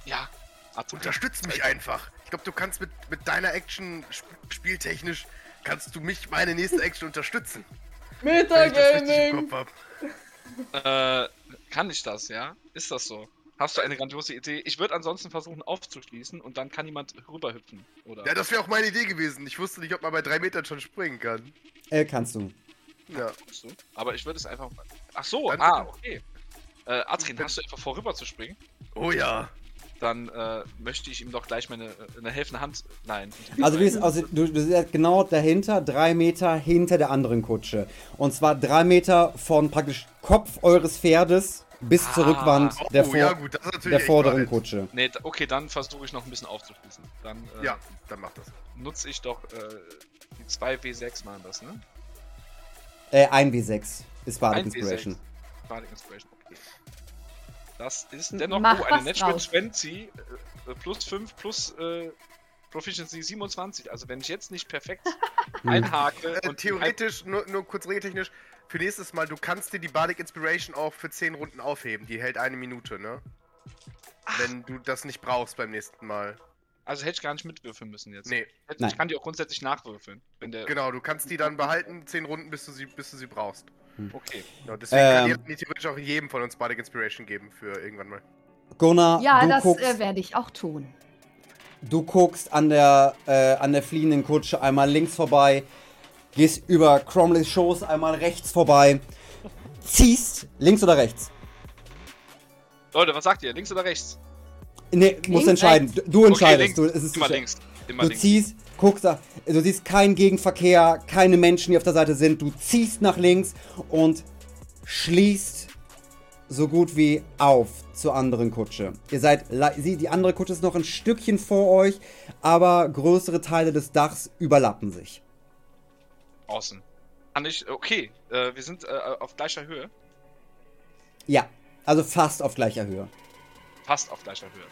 Ja, Attacke. Unterstütz mich einfach. Ich glaube, du kannst mit, mit deiner Action sp spieltechnisch kannst du mich meine nächste Action unterstützen. Metagaming! Äh, kann ich das, ja? Ist das so? Hast du eine grandiose Idee? Ich würde ansonsten versuchen aufzuschließen und dann kann jemand rüberhüpfen, oder? Ja, das wäre auch meine Idee gewesen. Ich wusste nicht, ob man bei drei Metern schon springen kann. äh, kannst du. Ja. Aber ich würde es einfach. Ach so, Dann- ah, okay. Äh, Adrian, hast du etwa vor, rüber zu springen? Oh ja. Dann äh, möchte ich ihm doch gleich meine äh, eine helfende Hand. Nein. Also wie es aussieht, du, du siehst genau dahinter, drei Meter hinter der anderen Kutsche. Und zwar drei Meter von praktisch Kopf eures Pferdes bis zur Ah. Rückwand Oh, der, vor, ja, gut, ist der vorderen. Kutsche. Nee, okay, dann versuche ich noch ein bisschen aufzuschließen. Dann äh, Ja, dann mach das. nutze ich doch äh, die 2 W6 machen das, ne? Äh, 1W6 ist Bardic Ein W6. Inspiration. Bardic Inspiration, okay. Das ist dennoch Mach oh, eine Natural draus. 20 äh, plus 5 plus äh, Proficiency 27. Also wenn ich jetzt nicht perfekt einhake Äh, und theoretisch, nur, nur kurz regeltechnisch, für nächstes Mal, du kannst dir die Bardic Inspiration auch für 10 Runden aufheben. Die hält eine Minute, ne? Wenn du das nicht brauchst beim nächsten Mal. Also hätte ich gar nicht mitwürfeln müssen jetzt. Nee, Ich Nein. kann die auch grundsätzlich nachwürfeln. Wenn der. genau, du kannst die dann behalten, 10 Runden, bis du sie, bis du sie brauchst. Okay. Ja, deswegen kann Ähm. ihr die theoretisch auch jedem von uns Bardic Inspiration geben für irgendwann mal. Gunnar, Ja, du, das guckst, äh, werde ich auch tun. du guckst an der, äh, an der fliehenden Kutsche einmal links vorbei, gehst über Cromleys Schoß einmal rechts vorbei, ziehst links oder rechts. Leute, was sagt ihr? Links oder rechts? Nee, musst Links, entscheiden. Du, du entscheidest. links. du, es ist Immer links. Immer Du links. ziehst, guckst, du siehst keinen Gegenverkehr, keine Menschen, die auf der Seite sind. Du ziehst nach links und schließt so gut wie auf zur anderen Kutsche. Ihr seid, die andere Kutsche ist noch ein Stückchen vor euch, aber größere Teile des Dachs überlappen sich. Außen. Kann ich. Okay, äh, wir sind äh, auf gleicher Höhe. Ja, also fast auf gleicher Höhe. Fast auf gleicher Höhe.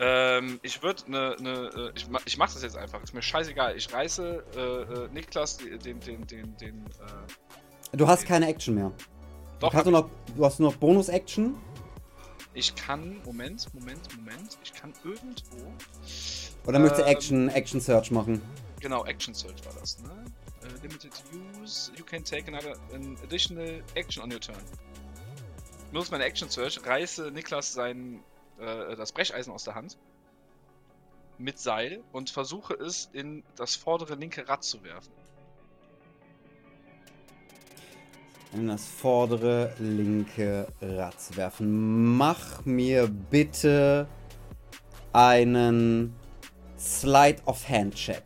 Ähm, ich würde ne, ne, äh, ich, ma- ich mach das jetzt einfach. Ist mir scheißegal. Ich reiße äh, äh, Niklas den, den, den, den, äh, Du hast keine Action mehr. doch, du, hast nur noch, du hast nur noch Bonus-Action. ich kann, Moment, Moment, Moment, ich kann irgendwo, Oder möchtest du Ähm. Action, Action Search machen? genau, Action Search war das, ne? Äh, limited use, you can take another, an additional action on your turn. Nutze meine Action Search, reiße Niklas sein, äh, das Brecheisen aus der Hand mit Seil und versuche es in das vordere linke Rad zu werfen. in das vordere linke Rad werfen. Mach mir bitte einen Slide of Hand Check.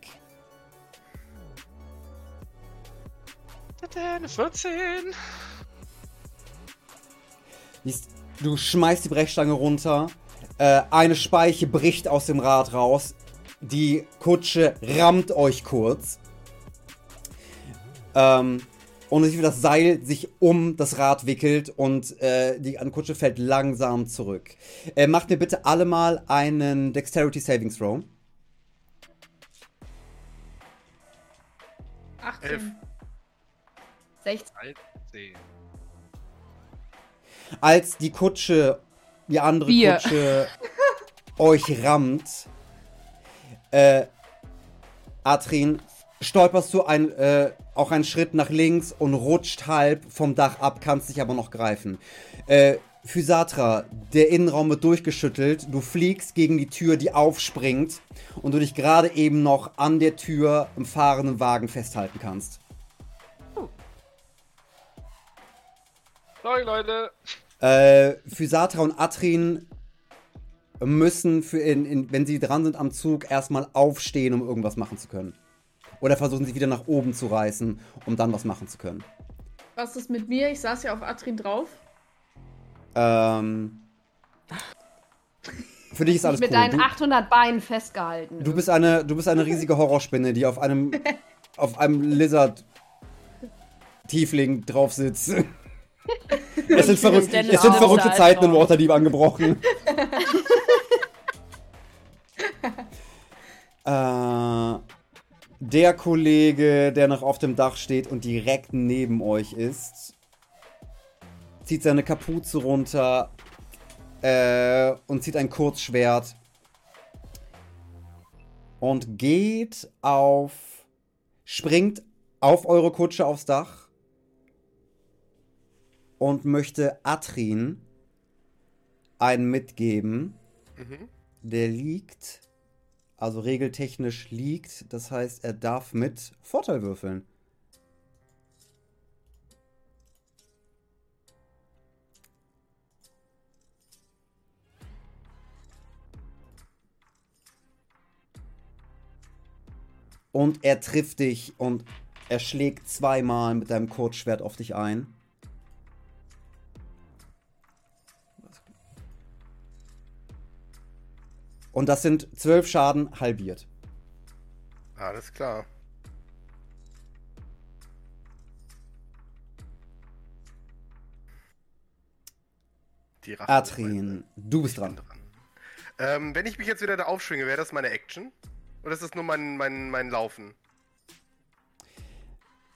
Eine 14! Siehst, Du schmeißt die Brechstange runter. Äh, eine Speiche bricht aus dem Rad raus. Die Kutsche rammt euch kurz. Ähm, und wie das Seil sich um das Rad wickelt und äh, die Kutsche fällt langsam zurück. Äh, macht mir bitte alle mal einen Dexterity Saving Throw. 18. Elf. 16. 13. Als die Kutsche, die andere Vier. Kutsche euch rammt, äh, Atrin, stolperst du ein, äh, auch einen Schritt nach links und rutscht halb vom Dach ab, kannst dich aber noch greifen. Äh, Physatra, der Innenraum wird durchgeschüttelt, du fliegst gegen die Tür, die aufspringt und du dich gerade eben noch an der Tür im fahrenden Wagen festhalten kannst. Sorry, Leute. Äh, Physatra und Atrin müssen, für in, in, wenn sie dran sind am Zug, erstmal aufstehen, um irgendwas machen zu können. Oder versuchen sich wieder nach oben zu reißen, um dann was machen zu können. Was ist mit mir? Ich saß ja auf Atrin drauf. Ähm, für dich ist alles Mit cool. deinen Du, 800 Beinen festgehalten. du, bist eine, du bist eine riesige Horrorspinne, die auf einem, auf einem Lizard-Tiefling drauf sitzt. Es sind, verrück es sind verrückte Zeiten in? Waterdeep angebrochen. äh, der Kollege, der noch auf dem Dach steht und direkt neben euch ist, zieht seine Kapuze runter äh, und zieht ein Kurzschwert und geht auf, springt auf eure Kutsche aufs Dach und möchte Atrin einen mitgeben. Mhm. Der liegt, also regeltechnisch liegt, das heißt, er darf mit Vorteil würfeln. Und er trifft dich und er schlägt zweimal mit seinem Kurzschwert auf dich ein. Und das sind zwölf Schaden halbiert. Alles klar. Die Atrin, du bist dran. Ähm, wenn ich mich jetzt wieder da aufschwinge, wäre das meine Action? Oder ist das nur mein, mein, mein Laufen?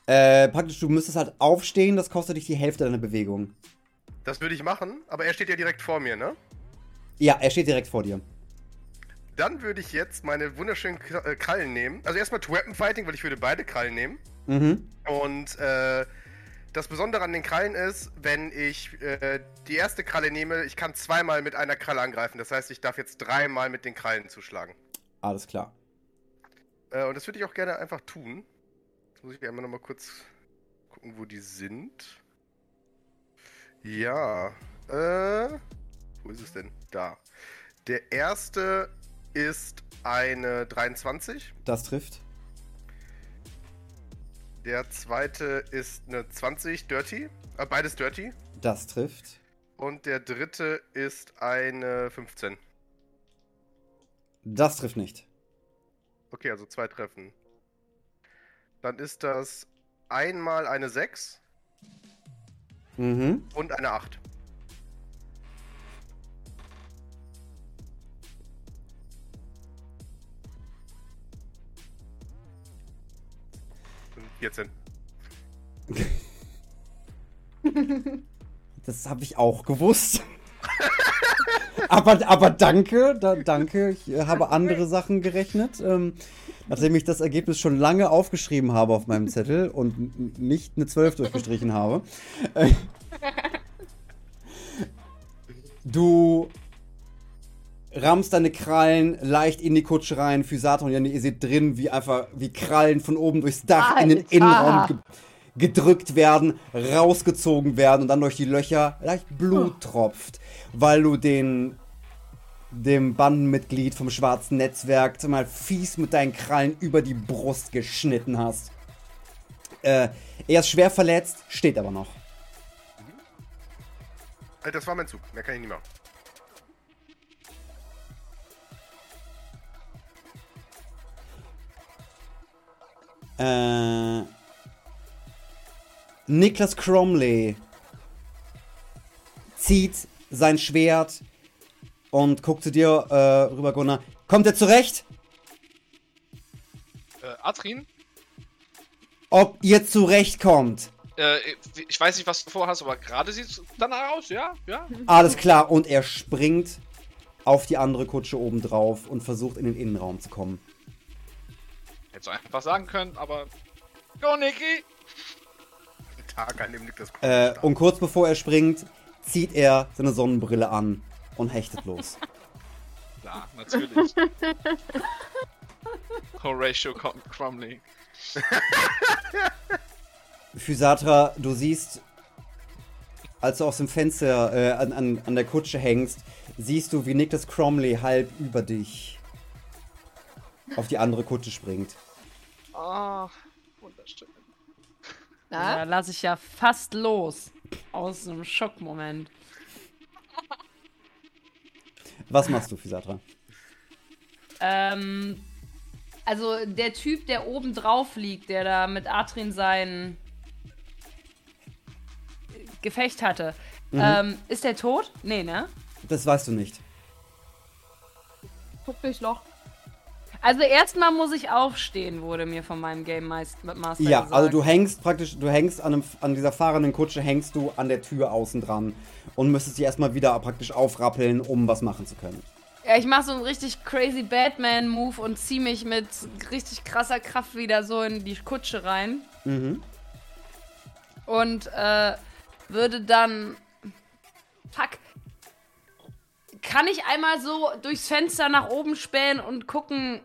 Äh, praktisch, du müsstest halt aufstehen, das kostet dich die Hälfte deiner Bewegung. Das würde ich machen, aber er steht ja direkt vor mir, ne? Ja, er steht direkt vor dir. Dann würde ich jetzt meine wunderschönen äh, Krallen nehmen. Also erstmal to Weapon Fighting, weil ich würde beide Krallen nehmen. Mhm. Und äh, das Besondere an den Krallen ist, wenn ich äh, die erste Kralle nehme, ich kann zweimal mit einer Kralle angreifen. Das heißt, ich darf jetzt dreimal mit den Krallen zuschlagen. Alles klar. Äh, und das würde ich auch gerne einfach tun. Jetzt muss ich einmal nochmal kurz gucken, wo die sind. Ja. Äh. Wo ist es denn? Da. Der erste ist eine 23. Das trifft. Der zweite ist eine 20 Dirty. Äh, beides Dirty. Das trifft. Und der dritte ist eine 15. Das trifft nicht. Okay, also zwei Treffen. Dann ist das einmal eine 6 Mhm. und eine 8. 14. Das habe ich auch gewusst. aber, aber danke, da, danke. Ich äh, habe andere Sachen gerechnet. Ähm, nachdem ich das Ergebnis schon lange aufgeschrieben habe auf meinem Zettel und nicht eine 12 durchgestrichen habe. Äh, du rammst deine Krallen leicht in die Kutsche rein. Physator und Janne, ihr seht drin, wie einfach wie Krallen von oben durchs Dach in den Alter. Innenraum ge gedrückt werden, rausgezogen werden und dann durch die Löcher leicht Blut tropft, weil du den dem Bandenmitglied vom schwarzen Netzwerk mal fies mit deinen Krallen über die Brust geschnitten hast. Äh, er ist schwer verletzt, steht aber noch. Äh, Das war mein Zug. Mehr kann ich nicht machen. Äh, Niklas Cromley zieht sein Schwert und guckt zu dir äh, rüber, Gunnar. Kommt er zurecht? Äh, Atrin, Ob ihr zurechtkommt. äh, ich weiß nicht, was du vorhast, aber gerade sieht es danach aus, ja? Ja? Alles klar. Und er springt auf die andere Kutsche oben drauf und versucht in den Innenraum zu kommen. Hättest du einfach sagen können, aber. Go, Niki! Tag, an dem liegt das Äh, und kurz bevor er springt, zieht er seine Sonnenbrille an und hechtet los. Klar, natürlich. Horatio Crumley. Physatra, du siehst, als du aus dem Fenster äh, an, an, an der Kutsche hängst, siehst du, wie Nicholas Cromley halb über dich auf die andere Kutsche springt. Ah, wunderschön. Da Na? lasse ich ja fast los. Aus einem Schockmoment. Was machst du, Physatra? Ähm, also der Typ, der oben drauf liegt, der da mit Atrin sein Gefecht hatte, ähm, ist der tot? Nee, ne? Das weißt du nicht. Guck durchs Loch. Also erstmal muss ich aufstehen, wurde mir von meinem Game Meist- Master Ja, gesagt. also du hängst praktisch, du hängst an, einem, an dieser fahrenden Kutsche, hängst du an der Tür außen dran und müsstest dich erstmal wieder praktisch aufrappeln, um was machen zu können. Ja, ich mache so einen richtig crazy Batman-Move und zieh mich mit richtig krasser Kraft wieder so in die Kutsche rein. Mhm. Und äh, würde dann. Fuck. Kann ich einmal so durchs Fenster nach oben spähen und gucken,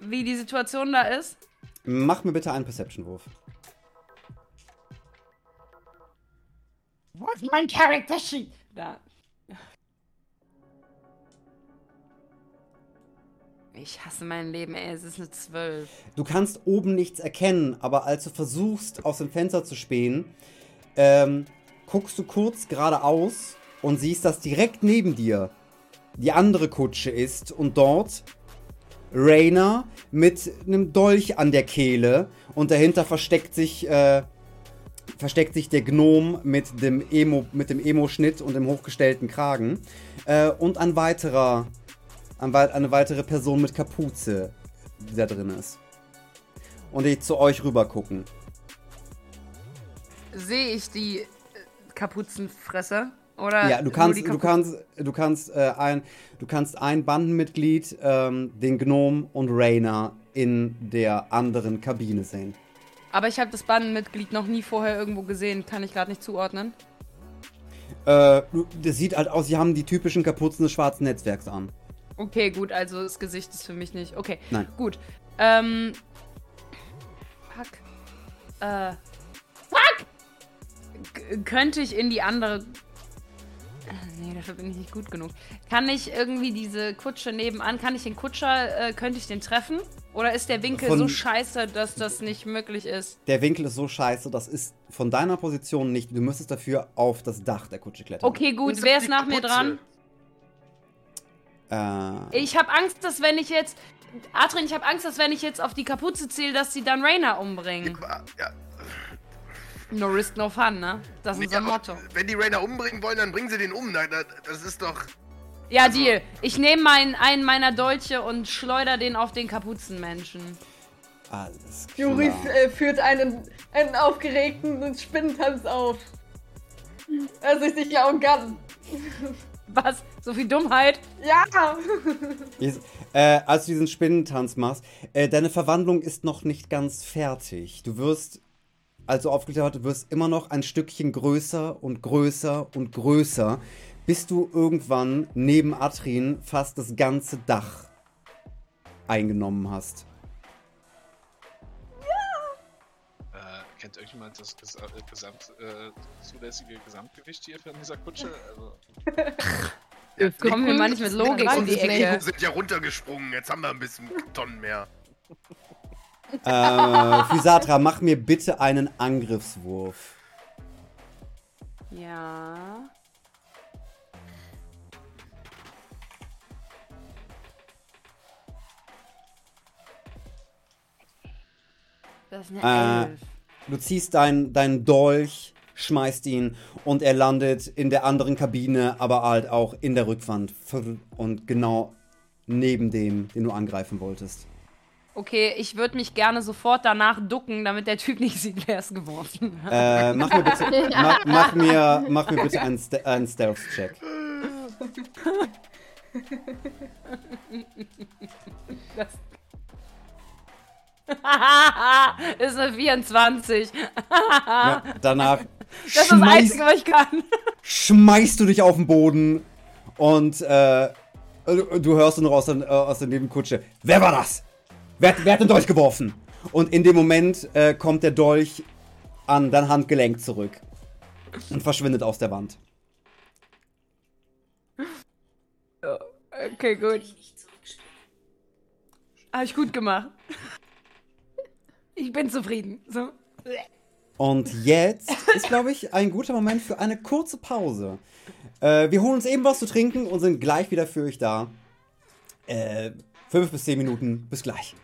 wie die Situation da ist? Mach mir bitte einen Perception-Wurf. Wo ist mein Character Sheet? Da. Ich hasse mein Leben, ey. Es ist eine 12. Du kannst oben nichts erkennen, aber als du versuchst, aus dem Fenster zu spähen, ähm, guckst du kurz geradeaus und siehst, dass direkt neben dir die andere Kutsche ist und dort Rainer mit einem Dolch an der Kehle und dahinter versteckt sich, äh, versteckt sich der Gnom mit dem Emo, mit dem Emo-Schnitt und dem hochgestellten Kragen äh, und ein weiterer, ein, wei- eine weitere Person mit Kapuze, die da drin ist. Und die zu euch rüber gucken. Sehe ich die äh, Kapuzenfresser? Oder Ja, du kannst, du kannst, du kannst äh, ein, du kannst ein Bandenmitglied, ähm, den Gnom und Rainer in der anderen Kabine sehen. Aber ich habe das Bandenmitglied noch nie vorher irgendwo gesehen. Kann ich gerade nicht zuordnen. Äh, das sieht halt aus, sie haben die typischen Kapuzen des schwarzen Netzwerks an. Okay, gut, also das Gesicht ist für mich nicht. Okay, Nein. gut. Ähm. Fuck. Äh. Fuck! K könnte ich in die andere. Äh, Nee, dafür bin ich nicht gut genug. Kann ich irgendwie diese Kutsche nebenan, kann ich den Kutscher, äh, könnte ich den treffen? Oder ist der Winkel Von- so scheiße, dass das nicht möglich ist? Der Winkel ist so scheiße, das ist von deiner Position nicht. Du müsstest dafür auf das Dach der Kutsche klettern. Okay, gut, wer ist nach mir Kapuze. dran? Äh, Ich habe Angst, dass wenn ich jetzt. Adrian, ich habe Angst, dass wenn ich jetzt auf die Kapuze ziele, dass sie dann Rainer umbringen. Ja, ja. No risk, no fun, ne? Das ist Nee, unser Motto. Wenn die Rainer umbringen wollen, dann bringen sie den um. Nein, das- ist doch. Ja, also- Deal. Ich nehme meinen, einen meiner Dolche und schleuder den auf den Kapuzenmenschen. alles klar. Juri äh, führt einen, einen aufgeregten Spinnentanz auf. Er sich ja auch Gun. Was? So viel Dummheit? Ja! Jetzt, äh, als du diesen Spinnentanz machst, äh, deine Verwandlung ist noch nicht ganz fertig. Du wirst, als du aufgeklärt hast, du wirst immer noch ein Stückchen größer und größer und größer, bis du irgendwann neben Atrin fast das ganze Dach eingenommen hast. Äh, kennt irgendjemand das ges äh, gesamt, äh, zulässige Gesamtgewicht hier von dieser Kutsche? Also, Kommen wir mal nicht mit Logik um die. Ecke. Wir sind ja runtergesprungen. Jetzt haben wir ein bisschen Tonnen mehr. Äh, Physatra, mach mir bitte einen Angriffswurf. Ja. Das ist eine Äh, Elf. Du ziehst deinen dein Dolch, schmeißt ihn und er landet in der anderen Kabine, aber halt auch in der Rückwand. Und genau neben dem, den du angreifen wolltest. Okay, ich würde mich gerne sofort danach ducken, damit der Typ nicht sieht, wer es geworfen hat. Äh, mach mir bitte, mach, mach mir, mach mir bitte einen, Ste einen Stealth-Check. Das ist eine 24. Ja, danach Das ist das Einzige, was ich kann. schmeißt du dich auf den Boden und äh, du du hörst nur aus der, äh, aus der Nebenkutsche, wer war das? Wer, hat- wer hat den Dolch geworfen? Und in dem Moment äh, kommt der Dolch an dein Handgelenk zurück und verschwindet aus der Wand. Okay, gut. Habe ich gut gemacht. Ich bin zufrieden. So. Und jetzt ist, glaube ich, ein guter Moment für eine kurze Pause. Äh, wir holen uns eben was zu trinken und sind gleich wieder für euch da. Äh, fünf bis zehn Minuten. Bis gleich.